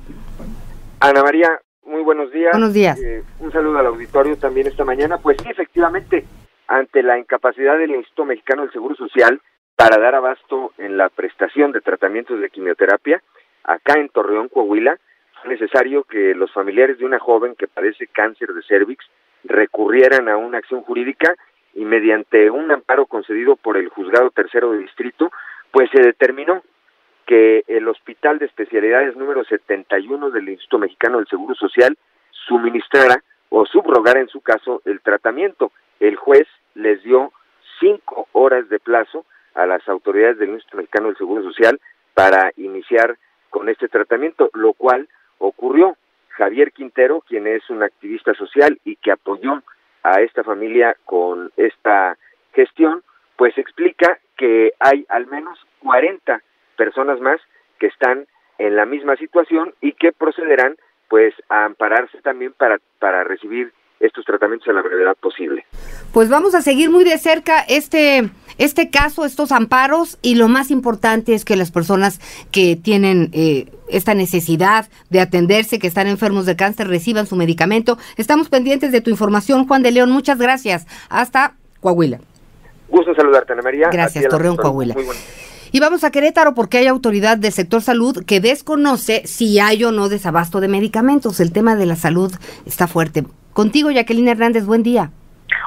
Ana María, muy buenos días. Buenos días. Eh, un saludo al auditorio también esta mañana. Pues sí, efectivamente, ante la incapacidad del Instituto Mexicano del Seguro Social para dar abasto en la prestación de tratamientos de quimioterapia. Acá en Torreón, Coahuila, fue necesario que los familiares de una joven que padece cáncer de cervix recurrieran a una acción jurídica y mediante un amparo concedido por el juzgado tercero de distrito, pues se determinó que el Hospital de Especialidades número 71 del Instituto Mexicano del Seguro Social suministrara o subrogara en su caso el tratamiento. El juez les dio cinco horas de plazo a las autoridades del Instituto Mexicano del Seguro Social para iniciar con este tratamiento, lo cual ocurrió. Javier Quintero, quien es un activista social y que apoyó a esta familia con esta gestión, pues explica que hay al menos 40 personas más que están en la misma situación y que procederán pues a ampararse también para, para recibir estos tratamientos a la brevedad posible. Pues vamos a seguir muy de cerca este, este caso, estos amparos y lo más importante es que las personas que tienen eh, esta necesidad de atenderse, que están enfermos de cáncer, reciban su medicamento. Estamos pendientes de tu información, Juan de León. Muchas gracias. Hasta Coahuila. Gusto saludarte, Ana María. Gracias, Torreón, Coahuila. Y vamos a Querétaro porque hay autoridad del sector salud que desconoce si hay o no desabasto de medicamentos. El tema de la salud está fuerte. Contigo, Jacqueline Hernández, buen día.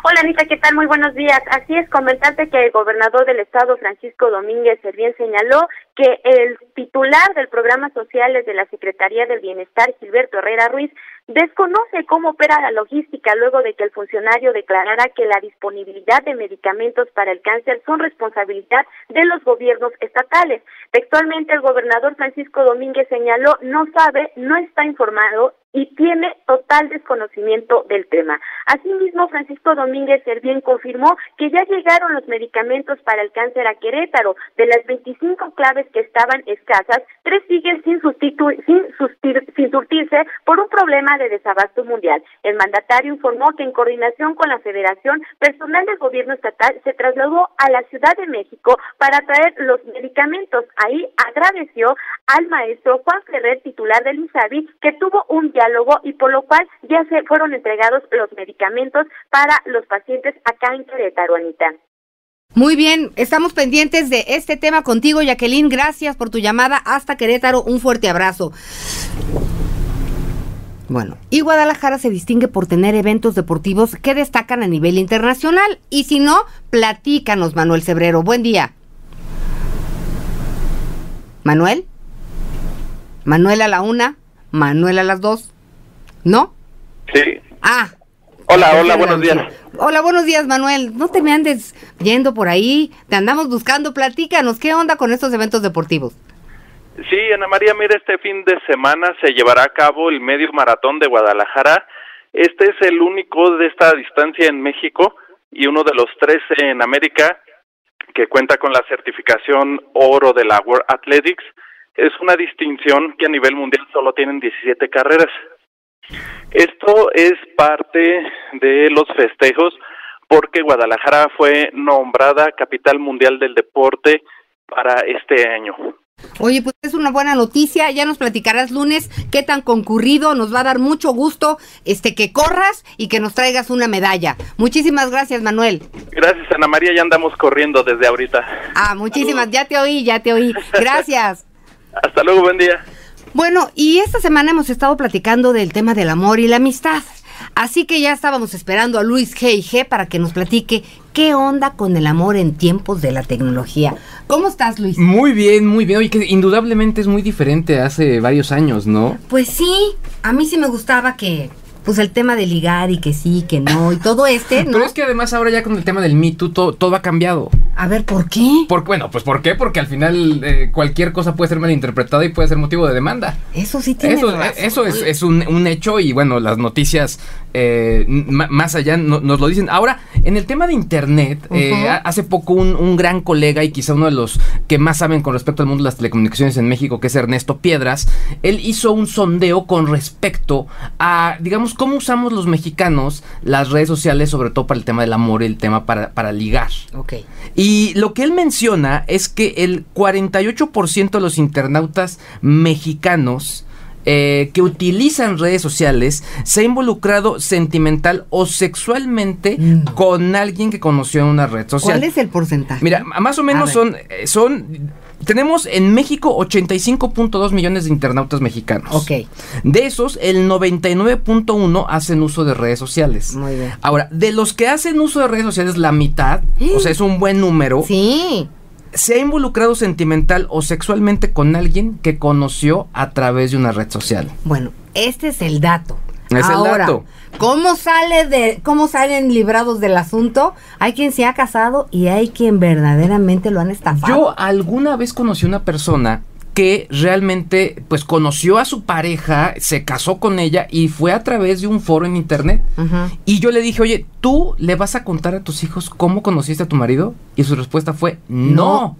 Hola Anita, ¿qué tal? Muy buenos días. Así es, comentarte que el gobernador del estado, Francisco Domínguez Servién, señaló que el titular del programa sociales de la Secretaría del Bienestar, Gilberto Herrera Ruiz, desconoce cómo opera la logística luego de que el funcionario declarara que la disponibilidad de medicamentos para el cáncer son responsabilidad de los gobiernos estatales. Textualmente, el gobernador Francisco Domínguez señaló no sabe, no está informado y tiene total desconocimiento del tema. Asimismo, Francisco Domínguez Servién confirmó que ya llegaron los medicamentos para el cáncer a Querétaro. De las 25 claves que estaban escasas, tres siguen sin, sin, sin surtirse por un problema de desabasto mundial. El mandatario informó que en coordinación con la Federación, personal del gobierno estatal se trasladó a la Ciudad de México para traer los medicamentos. Ahí agradeció al maestro Juan Ferrer, titular del INSABI, que tuvo un y por lo cual ya se fueron entregados los medicamentos para los pacientes acá en Querétaro, Anita. Muy bien, estamos pendientes de este tema contigo, Jacqueline. Gracias por tu llamada hasta Querétaro. Un fuerte abrazo. Bueno, y Guadalajara se distingue por tener eventos deportivos que destacan a nivel internacional. Y si no, platícanos, Manuel Cebrero. Buen día. Manuel. Manuel a la una, Manuel a las dos. ¿No? Sí. Ah. Hola, hola, buenos días. Hola, buenos días, Manuel. No te me andes yendo por ahí. Te andamos buscando. Platícanos, ¿qué onda con estos eventos deportivos? Sí, Ana María, mira, este fin de semana se llevará a cabo el medio maratón de Guadalajara. Este es el único de esta distancia en México y uno de los tres en América que cuenta con la certificación oro de la World Athletics. Es una distinción que a nivel mundial solo tienen 17 carreras. Esto es parte de los festejos porque Guadalajara fue nombrada capital mundial del deporte para este año. Oye, pues es una buena noticia, ya nos platicarás lunes qué tan concurrido, nos va a dar mucho gusto este que corras y que nos traigas una medalla. Muchísimas gracias, Manuel. Gracias, Ana María, ya andamos corriendo desde ahorita. Ah, muchísimas, ya te oí, ya te oí. Gracias. [LAUGHS] Hasta luego, buen día. Bueno, y esta semana hemos estado platicando del tema del amor y la amistad. Así que ya estábamos esperando a Luis G. G para que nos platique qué onda con el amor en tiempos de la tecnología. ¿Cómo estás, Luis? Muy bien, muy bien. Oye, que indudablemente es muy diferente hace varios años, ¿no? Pues sí, a mí sí me gustaba que pues el tema de ligar y que sí, que no, y todo este, ¿no? Pero es que además ahora ya con el tema del Me Too todo, ha cambiado. A ver, ¿por qué? Por, bueno, pues ¿por qué? Porque al final eh, cualquier cosa puede ser malinterpretada y puede ser motivo de demanda. Eso sí tiene Eso, eso es, es un, un, hecho y bueno, las noticias eh, más allá nos lo dicen. Ahora, en el tema de Internet, eh, hace poco un, un, gran colega y quizá uno de los que más saben con respecto al mundo de las telecomunicaciones en México, que es Ernesto Piedras, él hizo un sondeo con respecto a, digamos, cómo usamos los mexicanos las redes sociales, sobre todo para el tema del amor y el tema para, para ligar. Ok. Y lo que él menciona es que el 48% de los internautas mexicanos eh, que utilizan redes sociales se ha involucrado sentimental o sexualmente con alguien que conoció en una red social. ¿Cuál es el porcentaje? Mira, más o menos son, eh, son tenemos en México 85.2 millones de internautas mexicanos. Ok. De esos, el 99.1 hacen uso de redes sociales. Muy bien. Ahora, de los que hacen uso de redes sociales, la mitad, o [GASPS] sea, es un buen número. Sí. Se ha involucrado sentimental o sexualmente con alguien que conoció a través de una red social. Bueno, este es el dato. Es el Ahora, dato. ¿Cómo sale de, cómo salen librados del asunto? Hay quien se ha casado y hay quien verdaderamente lo han estafado. Yo alguna vez conocí una persona que realmente pues conoció a su pareja, se casó con ella y fue a través de un foro en internet. Y yo le dije, oye, ¿tú le vas a contar a tus hijos cómo conociste a tu marido? Y su respuesta fue, no,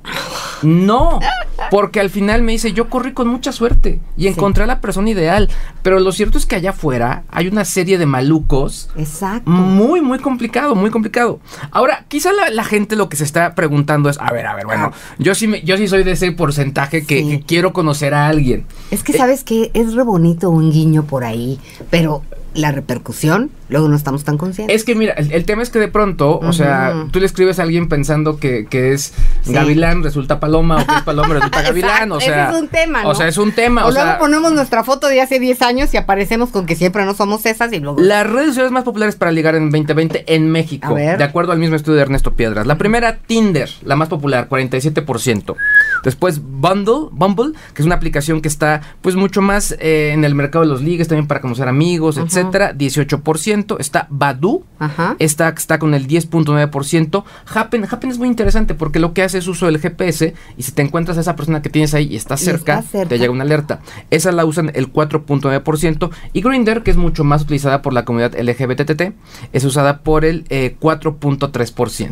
no, [LAUGHS] porque al final me dice, yo corrí con mucha suerte y encontré a la persona ideal, pero lo cierto es que allá afuera hay una serie de malucos. Exacto. Muy, muy complicado, muy complicado. Ahora, quizá la, la gente lo que se está preguntando es, a ver, a ver, bueno, yo sí, me- yo sí soy de ese porcentaje que, que quiero conocer a alguien. Es que sabes que es re bonito un guiño por ahí, pero la repercusión, luego no estamos tan conscientes. Es que mira, el, el tema es que de pronto, o sea, tú le escribes a alguien pensando que, que es Sí. gavilán, resulta paloma, o que es paloma, resulta [LAUGHS] gavilán, o ese sea. es un tema, O sea, es un tema, o, o, luego sea. ponemos nuestra foto de hace 10 años y aparecemos con que siempre no somos esas y luego... Las redes sociales más populares para ligar en 2020 en México, A ver. de acuerdo al mismo estudio de Ernesto Piedras. La primera, Tinder, la más popular, 47%. Después, Bundle, Bumble, que es una aplicación que está pues mucho más eh, en el mercado de los ligues, también para conocer amigos, Ajá. Etcétera, 18%. Está Badu, Ajá. Esta está con el 10.9%. Happen, Happen es muy interesante porque lo que hace es uso del GPS y si te encuentras a esa persona que tienes ahí y está Y cerca, está cerca. te llega una alerta. Esa la usan el 4.9% y Grindr, que es mucho más utilizada por la comunidad LGBTT, es usada por el eh, 4.3%.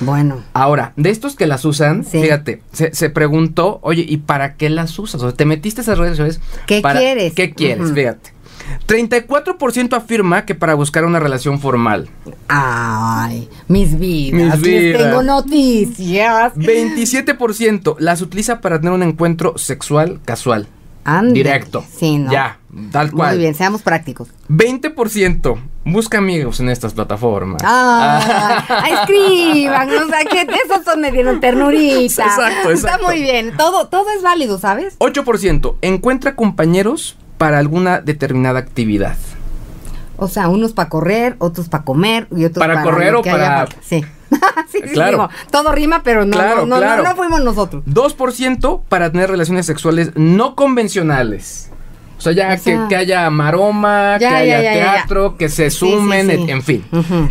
Bueno. Ahora, de estos que las usan, fíjate, se, se preguntó, oye, ¿y para qué las usas? O sea, te metiste a esas redes sociales. ¿Qué para- quieres? ¿Qué quieres? Fíjate. 34% afirma que para buscar una relación formal. Ay, mis vidas. Mis les vidas. tengo noticias. 27% las utiliza para tener un encuentro sexual casual. Directo. Sí, ¿no? Ya, tal cual. Muy bien, seamos prácticos. 20% busca amigos en estas plataformas. Ah, ah, [LAUGHS] escriban, o sea, que esos son me dieron ternurita. Exacto, Está exacto. muy bien, todo, todo es válido, ¿sabes? 8% encuentra compañeros para alguna determinada actividad. O sea, unos para correr, otros para comer y otros ¿Para para correr o haya para- falta. [LAUGHS] Sí. sí, sí, Claro. digo, todo rima, pero no, Claro, no, no, claro. no, no fuimos nosotros. 2% para tener relaciones sexuales no convencionales. O sea, ya O que, sea, que haya maroma, ya, que haya ya, ya, ya, ya. teatro, que se Sí, sí, sumen, sí. En, en fin.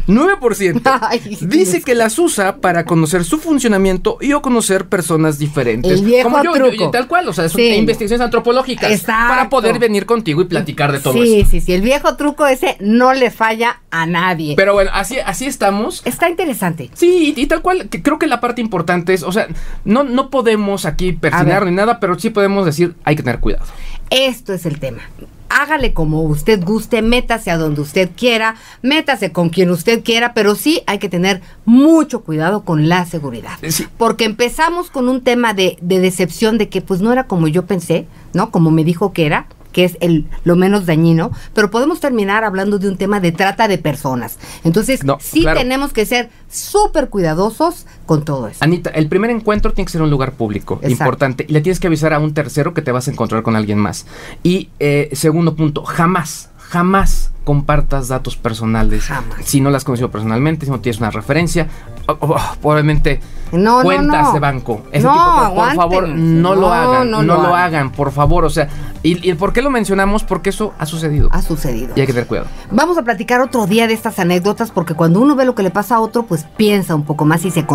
9% [LAUGHS] dice que las usa para conocer su funcionamiento y o conocer personas diferentes. El viejo Como yo, truco. yo- tal cual, o sea, son Sí. investigaciones antropológicas Exacto. para poder venir contigo y platicar de todo Sí, eso. sí, sí, el viejo truco ese no le falla a nadie. Pero bueno, así, así estamos. Está interesante. Sí, y, y tal cual, que creo que la parte importante es, o sea, no, no podemos aquí persinar ver. ni nada, pero sí podemos decir, hay que tener cuidado. Esto es el tema. Hágale como usted guste, métase a donde usted quiera, métase con quien usted quiera, pero sí hay que tener mucho cuidado con la seguridad. Porque empezamos con un tema de, de decepción de que pues no era como yo pensé, ¿no? Como me dijo que era que es el lo menos dañino, pero podemos terminar hablando de un tema de trata de personas. Entonces, No, sí claro. tenemos que ser súper cuidadosos con todo eso. Anita, el primer encuentro tiene que ser un lugar público, Exacto. importante, y le tienes que avisar a un tercero que te vas a encontrar con alguien más. Y eh, segundo punto, jamás, jamás compartas datos personales. Si no las has conocido personalmente, si no tienes una referencia, o- o- o, probablemente No, no, cuentas no. de banco. Ese No, tipo, por- favor, no, lo No, hagan, no no, lo lo hagan. por favor. O sea, y, y ¿por qué lo mencionamos? Porque eso ha sucedido. Ha sucedido. Y hay que tener cuidado. Vamos a platicar otro día de estas anécdotas porque cuando uno ve lo que le pasa a otro, pues piensa un poco más y se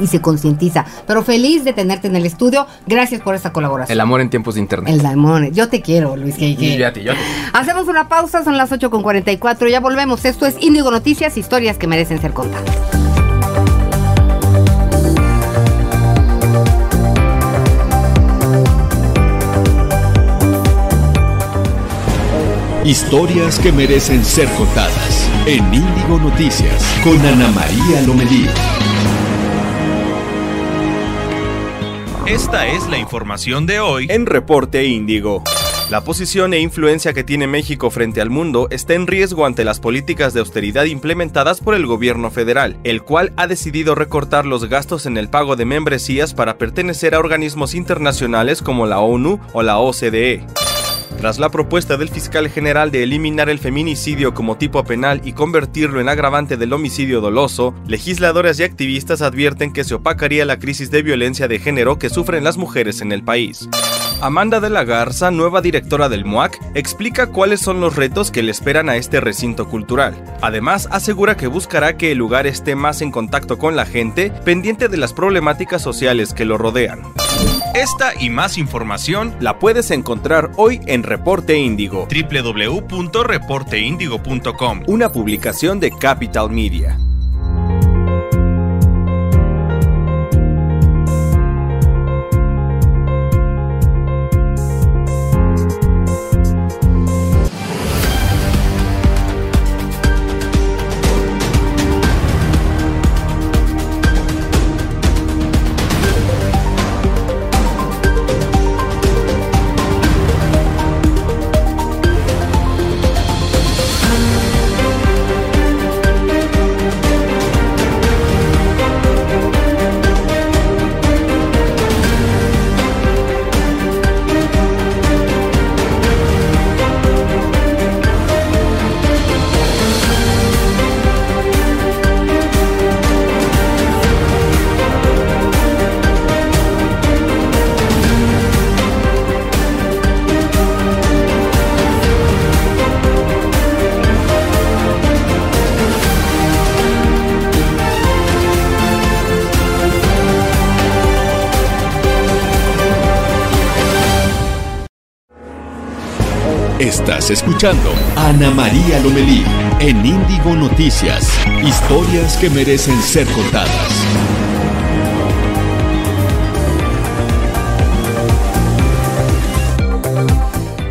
y se concientiza. Pero feliz de tenerte en el estudio. Gracias por esta colaboración. El amor en tiempos de internet. El Daimon. Yo te quiero, Luis Y G. yo a ti, yo a ti. Hacemos una pausa, son las 8 con 44. Ya volvemos. Esto es Índigo Noticias, historias que merecen ser contadas. Historias que merecen ser contadas en Índigo Noticias con Ana María Lomelí. Esta es la información de hoy En Reporte Índigo. La posición e influencia que tiene México frente al mundo está en riesgo ante las políticas de austeridad implementadas por el gobierno federal, el cual ha decidido recortar los gastos en el pago de membresías para pertenecer a organismos internacionales como la ONU o la OCDE. Tras la propuesta del fiscal general de eliminar el feminicidio como tipo penal y convertirlo en agravante del homicidio doloso, legisladores y activistas advierten que se opacaría la crisis de violencia de género que sufren las mujeres en el país. Amanda de la Garza, nueva directora del MUAC, explica cuáles son los retos que le esperan a este recinto cultural. Además, asegura que buscará que el lugar esté más en contacto con la gente, pendiente de las problemáticas sociales que lo rodean. Esta y más información la puedes encontrar hoy en Reporte Índigo, www.reporteindigo.com, una publicación de Capital Media. Escuchando Ana María Lomelí en Índigo Noticias. Historias que merecen ser contadas.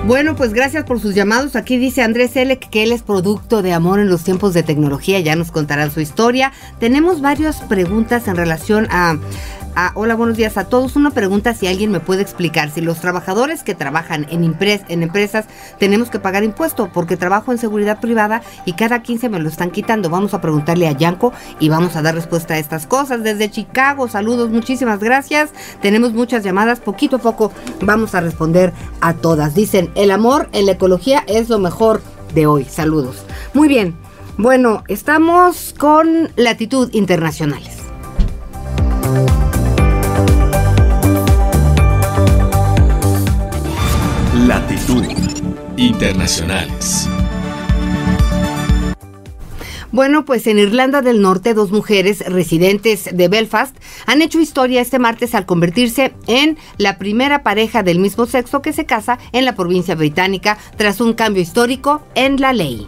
Bueno, pues gracias por sus llamados. Aquí dice Andrés Selec que él es producto de amor en los tiempos de tecnología. Ya nos contarán su historia. Tenemos varias preguntas en relación a Ah, hola, buenos días a todos. Una pregunta si alguien me puede explicar si los trabajadores que trabajan en, en empresas tenemos que pagar impuesto porque trabajo en seguridad privada y cada 15 me lo están quitando. Vamos a preguntarle a Yanko y vamos a dar respuesta a estas cosas. Desde Chicago, saludos, muchísimas gracias. Tenemos muchas llamadas, poquito a poco vamos a responder a todas. Dicen, el amor en la ecología es lo mejor de hoy. Saludos. Muy bien. Bueno, estamos con latitud internacionales. Internacionales. Bueno, pues en Irlanda del Norte, dos mujeres residentes de Belfast han hecho historia este martes al convertirse en la primera pareja del mismo sexo que se casa en la provincia británica tras un cambio histórico en la ley.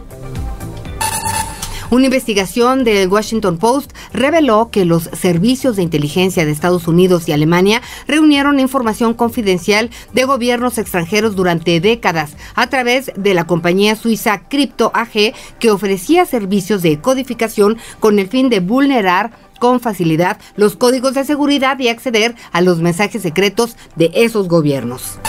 Una investigación del Washington Post reveló que los servicios de inteligencia de Estados Unidos y Alemania reunieron información confidencial de gobiernos extranjeros durante décadas a través de la compañía suiza Crypto AG que ofrecía servicios de codificación con el fin de vulnerar con facilidad los códigos de seguridad y acceder a los mensajes secretos de esos gobiernos.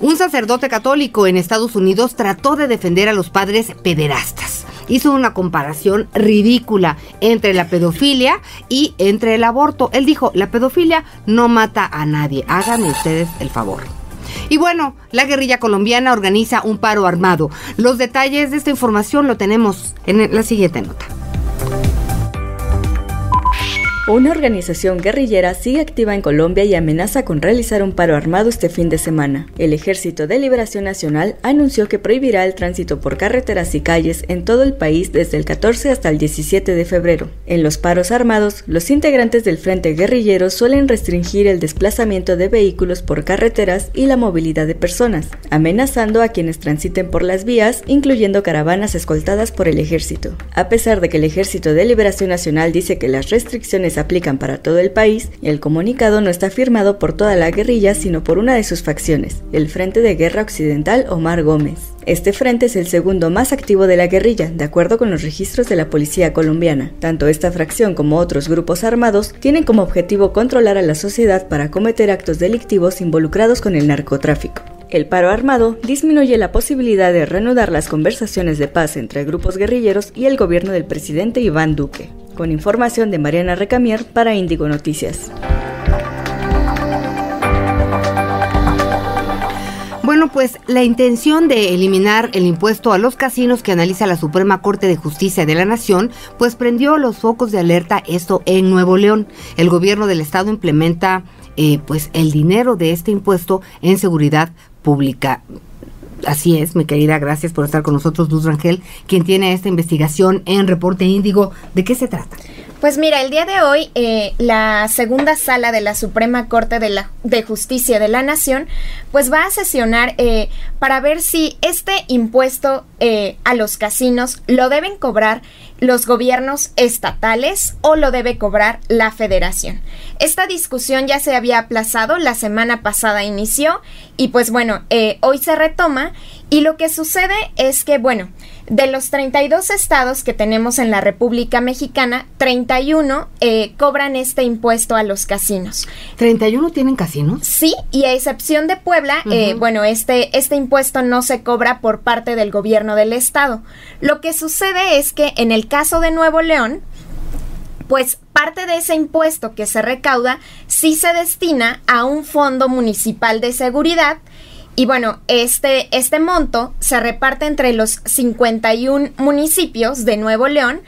Un sacerdote católico en Estados Unidos trató de defender a los padres pederastas hizo una comparación ridícula entre la pedofilia y entre el aborto. Él dijo, la pedofilia no mata a nadie, háganme ustedes el favor. Y bueno, la guerrilla colombiana organiza un paro armado. Los detalles de esta información lo tenemos en la siguiente nota. Una organización guerrillera sigue activa en Colombia y amenaza con realizar un paro armado este fin de semana. El Ejército de Liberación Nacional anunció que prohibirá el tránsito por carreteras y calles en todo el país desde el 14 hasta el 17 de febrero. En los paros armados, los integrantes del Frente Guerrillero suelen restringir el desplazamiento de vehículos por carreteras y la movilidad de personas, amenazando a quienes transiten por las vías, incluyendo caravanas escoltadas por el ejército. A pesar de que el Ejército de Liberación Nacional dice que las restricciones aplican para todo el país, el comunicado no está firmado por toda la guerrilla, sino por una de sus facciones, el Frente de Guerra Occidental Omar Gómez. Este frente es el segundo más activo de la guerrilla, de acuerdo con los registros de la policía colombiana. Tanto esta fracción como otros grupos armados tienen como objetivo controlar a la sociedad para cometer actos delictivos involucrados con el narcotráfico. El paro armado disminuye la posibilidad de reanudar las conversaciones de paz entre grupos guerrilleros y el gobierno del presidente Iván Duque. Con información de Mariana Recamier para Índigo Noticias. Bueno, pues la intención de eliminar el impuesto a los casinos que analiza la Suprema Corte de Justicia de la Nación, pues prendió los focos de alerta esto en Nuevo León. El gobierno del estado implementa eh, pues el dinero de este impuesto en seguridad pública. Así es, mi querida, gracias por estar con nosotros, Luz Rangel, quien tiene esta investigación en Reporte Índigo. ¿De qué se trata? Pues mira, el día de hoy eh, la segunda sala de la Suprema Corte de, la, de Justicia de la Nación pues va a sesionar eh, para ver si este impuesto eh, a los casinos lo deben cobrar los gobiernos estatales o lo debe cobrar la federación. Esta discusión ya se había aplazado, la semana pasada inició y pues bueno, hoy se retoma y lo que sucede es que bueno, de los 32 estados que tenemos en la República Mexicana, 31 eh, cobran este impuesto a los casinos. ¿31 tienen casinos? Sí, y a excepción de Puebla, eh, bueno, este, este impuesto no se cobra por parte del gobierno del estado. Lo que sucede es que en el caso de Nuevo León, pues parte de ese impuesto que se recauda sí se destina a un fondo municipal de seguridad y bueno, este, este monto se reparte entre los 51 municipios de Nuevo León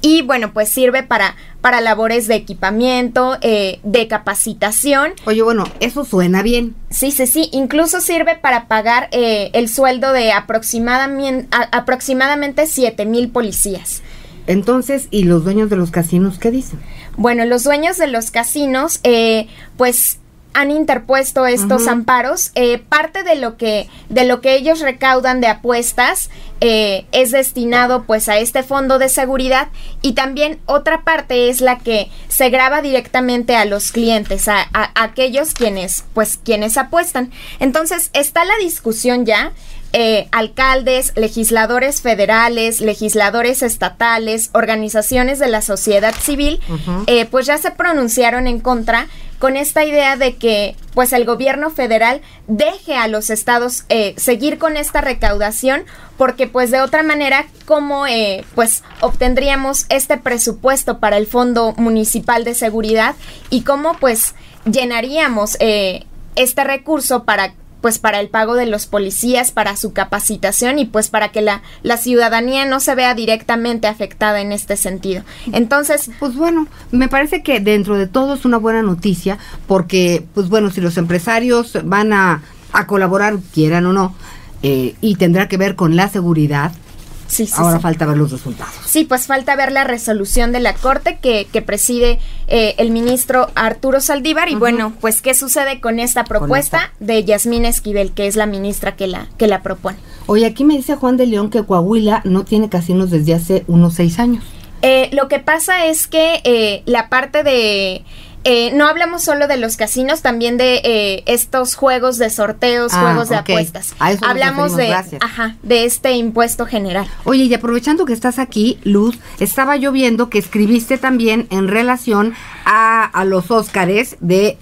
y bueno, pues sirve para, para labores de equipamiento, eh, de capacitación. Oye, bueno, eso suena bien. Sí, sí, sí, incluso sirve para pagar eh, el sueldo de aproximadamente, aproximadamente 7 mil policías. Entonces, ¿y los dueños de los casinos qué dicen? Bueno, los dueños de los casinos, eh, pues han interpuesto estos amparos. Eh, parte de lo que de lo que ellos recaudan de apuestas eh, es destinado pues a este fondo de seguridad y también otra parte es la que se graba directamente a los clientes, a, aquellos quienes pues quienes apuestan. Entonces está la discusión ya. Eh, alcaldes, legisladores federales, legisladores estatales, organizaciones de la sociedad civil, pues ya se pronunciaron en contra con esta idea de que pues el gobierno federal deje a los estados eh, seguir con esta recaudación porque pues de otra manera cómo eh, pues obtendríamos este presupuesto para el fondo municipal de seguridad y cómo pues llenaríamos eh, este recurso para pues para el pago de los policías, para su capacitación y pues para que la, la ciudadanía no se vea directamente afectada en este sentido. Entonces, pues bueno, me parece que dentro de todo es una buena noticia porque, pues bueno, si los empresarios van a, a colaborar, quieran o no, eh, y tendrá que ver con la seguridad, Sí, Ahora falta ver los resultados. Sí, pues falta ver la resolución de la Corte que, que preside eh, el ministro Arturo Saldívar. Y bueno, pues, ¿qué sucede con esta propuesta de Yasmín Esquivel, que es la ministra que la, que la propone? Oye, aquí me dice Juan de León que Coahuila no tiene casinos desde hace unos seis años. Eh, lo que pasa es que eh, la parte de eh, no hablamos solo de los casinos, también de eh, estos juegos de sorteos, ah, juegos de apuestas. hablamos de, ajá, de este impuesto general. Oye, y aprovechando que estás aquí, Luz, estaba yo viendo que escribiste también en relación a, a los Óscares de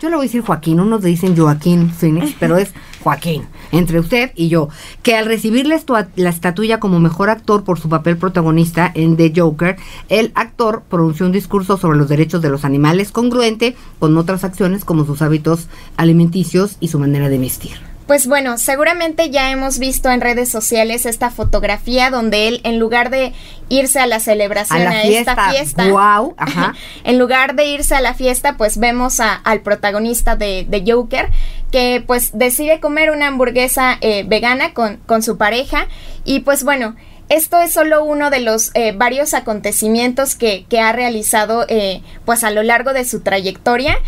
yo le voy a decir Joaquín, unos dicen Joaquín Phoenix, pero es Joaquín, entre usted y yo, que al recibirle la estatuilla como mejor actor por su papel protagonista en The Joker, el actor pronunció un discurso sobre los derechos de los animales congruente con otras acciones como sus hábitos alimenticios y su manera de vestir. Pues bueno, seguramente ya hemos visto en redes sociales esta fotografía donde él, en lugar de irse a la celebración, a, esta fiesta, wow, [LAUGHS] ajá. en lugar de irse a la fiesta, pues vemos al protagonista de, Joker que pues decide comer una hamburguesa eh, vegana con, con su pareja y pues bueno, esto es solo uno de los eh, varios acontecimientos que, que ha realizado eh, pues a lo largo de su trayectoria.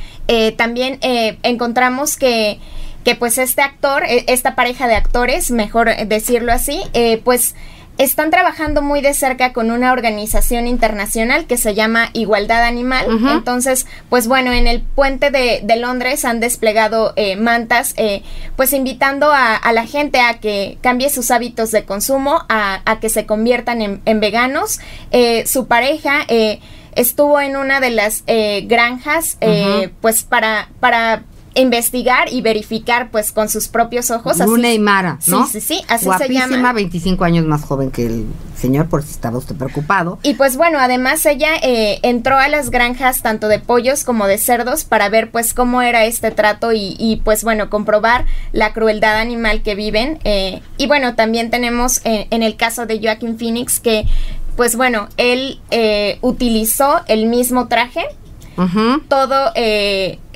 también encontramos que que pues este actor, e, esta pareja de actores, mejor decirlo así, eh, pues están trabajando muy de cerca con una organización internacional que se llama Igualdad Animal. Entonces, pues bueno, en el puente de, Londres han desplegado eh, mantas, eh, pues invitando a, la gente a que cambie sus hábitos de consumo, a, que se conviertan en, en veganos. su pareja estuvo en una de las granjas, pues para, para investigar y verificar pues con sus propios ojos. Luna y Mara, ¿no? Sí, sí, sí, así Guapísima, se llama. 25 años más joven que el señor, por si estaba usted preocupado. Y pues bueno, además ella eh, entró a las granjas tanto de pollos como de cerdos para ver pues cómo era este trato y, y pues bueno, comprobar la crueldad animal que viven. eh, y bueno, también tenemos eh, en el caso de Joaquin Phoenix que pues bueno, él eh, utilizó el mismo traje todo,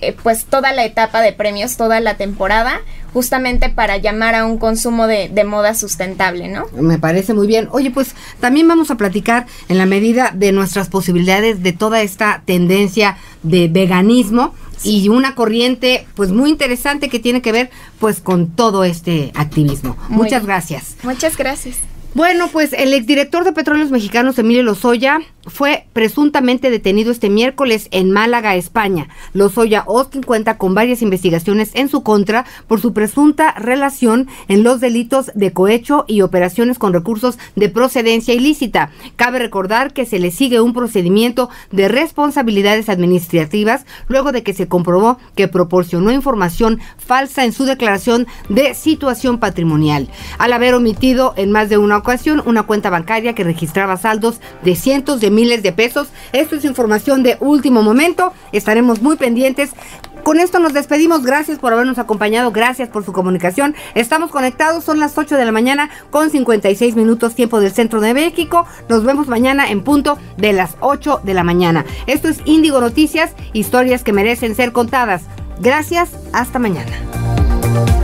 eh, pues toda la etapa de premios, toda la temporada, justamente para llamar a un consumo de, de moda sustentable, ¿no? Me parece muy bien. Oye, pues también vamos a platicar en la medida de nuestras posibilidades de toda esta tendencia de veganismo y una corriente pues muy interesante que tiene que ver pues con todo este activismo. Muy Muchas bien. gracias. Muchas gracias. Bueno, pues el exdirector de Petróleos Mexicanos, Emilio Lozoya, fue presuntamente detenido este miércoles en Málaga, España. Lozoya Oskin cuenta con varias investigaciones en su contra por su presunta relación en los delitos de cohecho y operaciones con recursos de procedencia ilícita. Cabe recordar que se le sigue un procedimiento de responsabilidades administrativas luego de que se comprobó que proporcionó información falsa en su declaración de situación patrimonial. Al haber omitido en más de una ocasión una cuenta bancaria que registraba saldos de cientos de miles de pesos. Esto es información de último momento. Estaremos muy pendientes. Con esto nos despedimos. Gracias por habernos acompañado. Gracias por su comunicación. Estamos conectados. Son las 8 de la mañana con 56 minutos tiempo del centro de México. Nos vemos mañana en punto de las 8 de la mañana. Esto es Índigo Noticias, historias que merecen ser contadas. Gracias. Hasta mañana.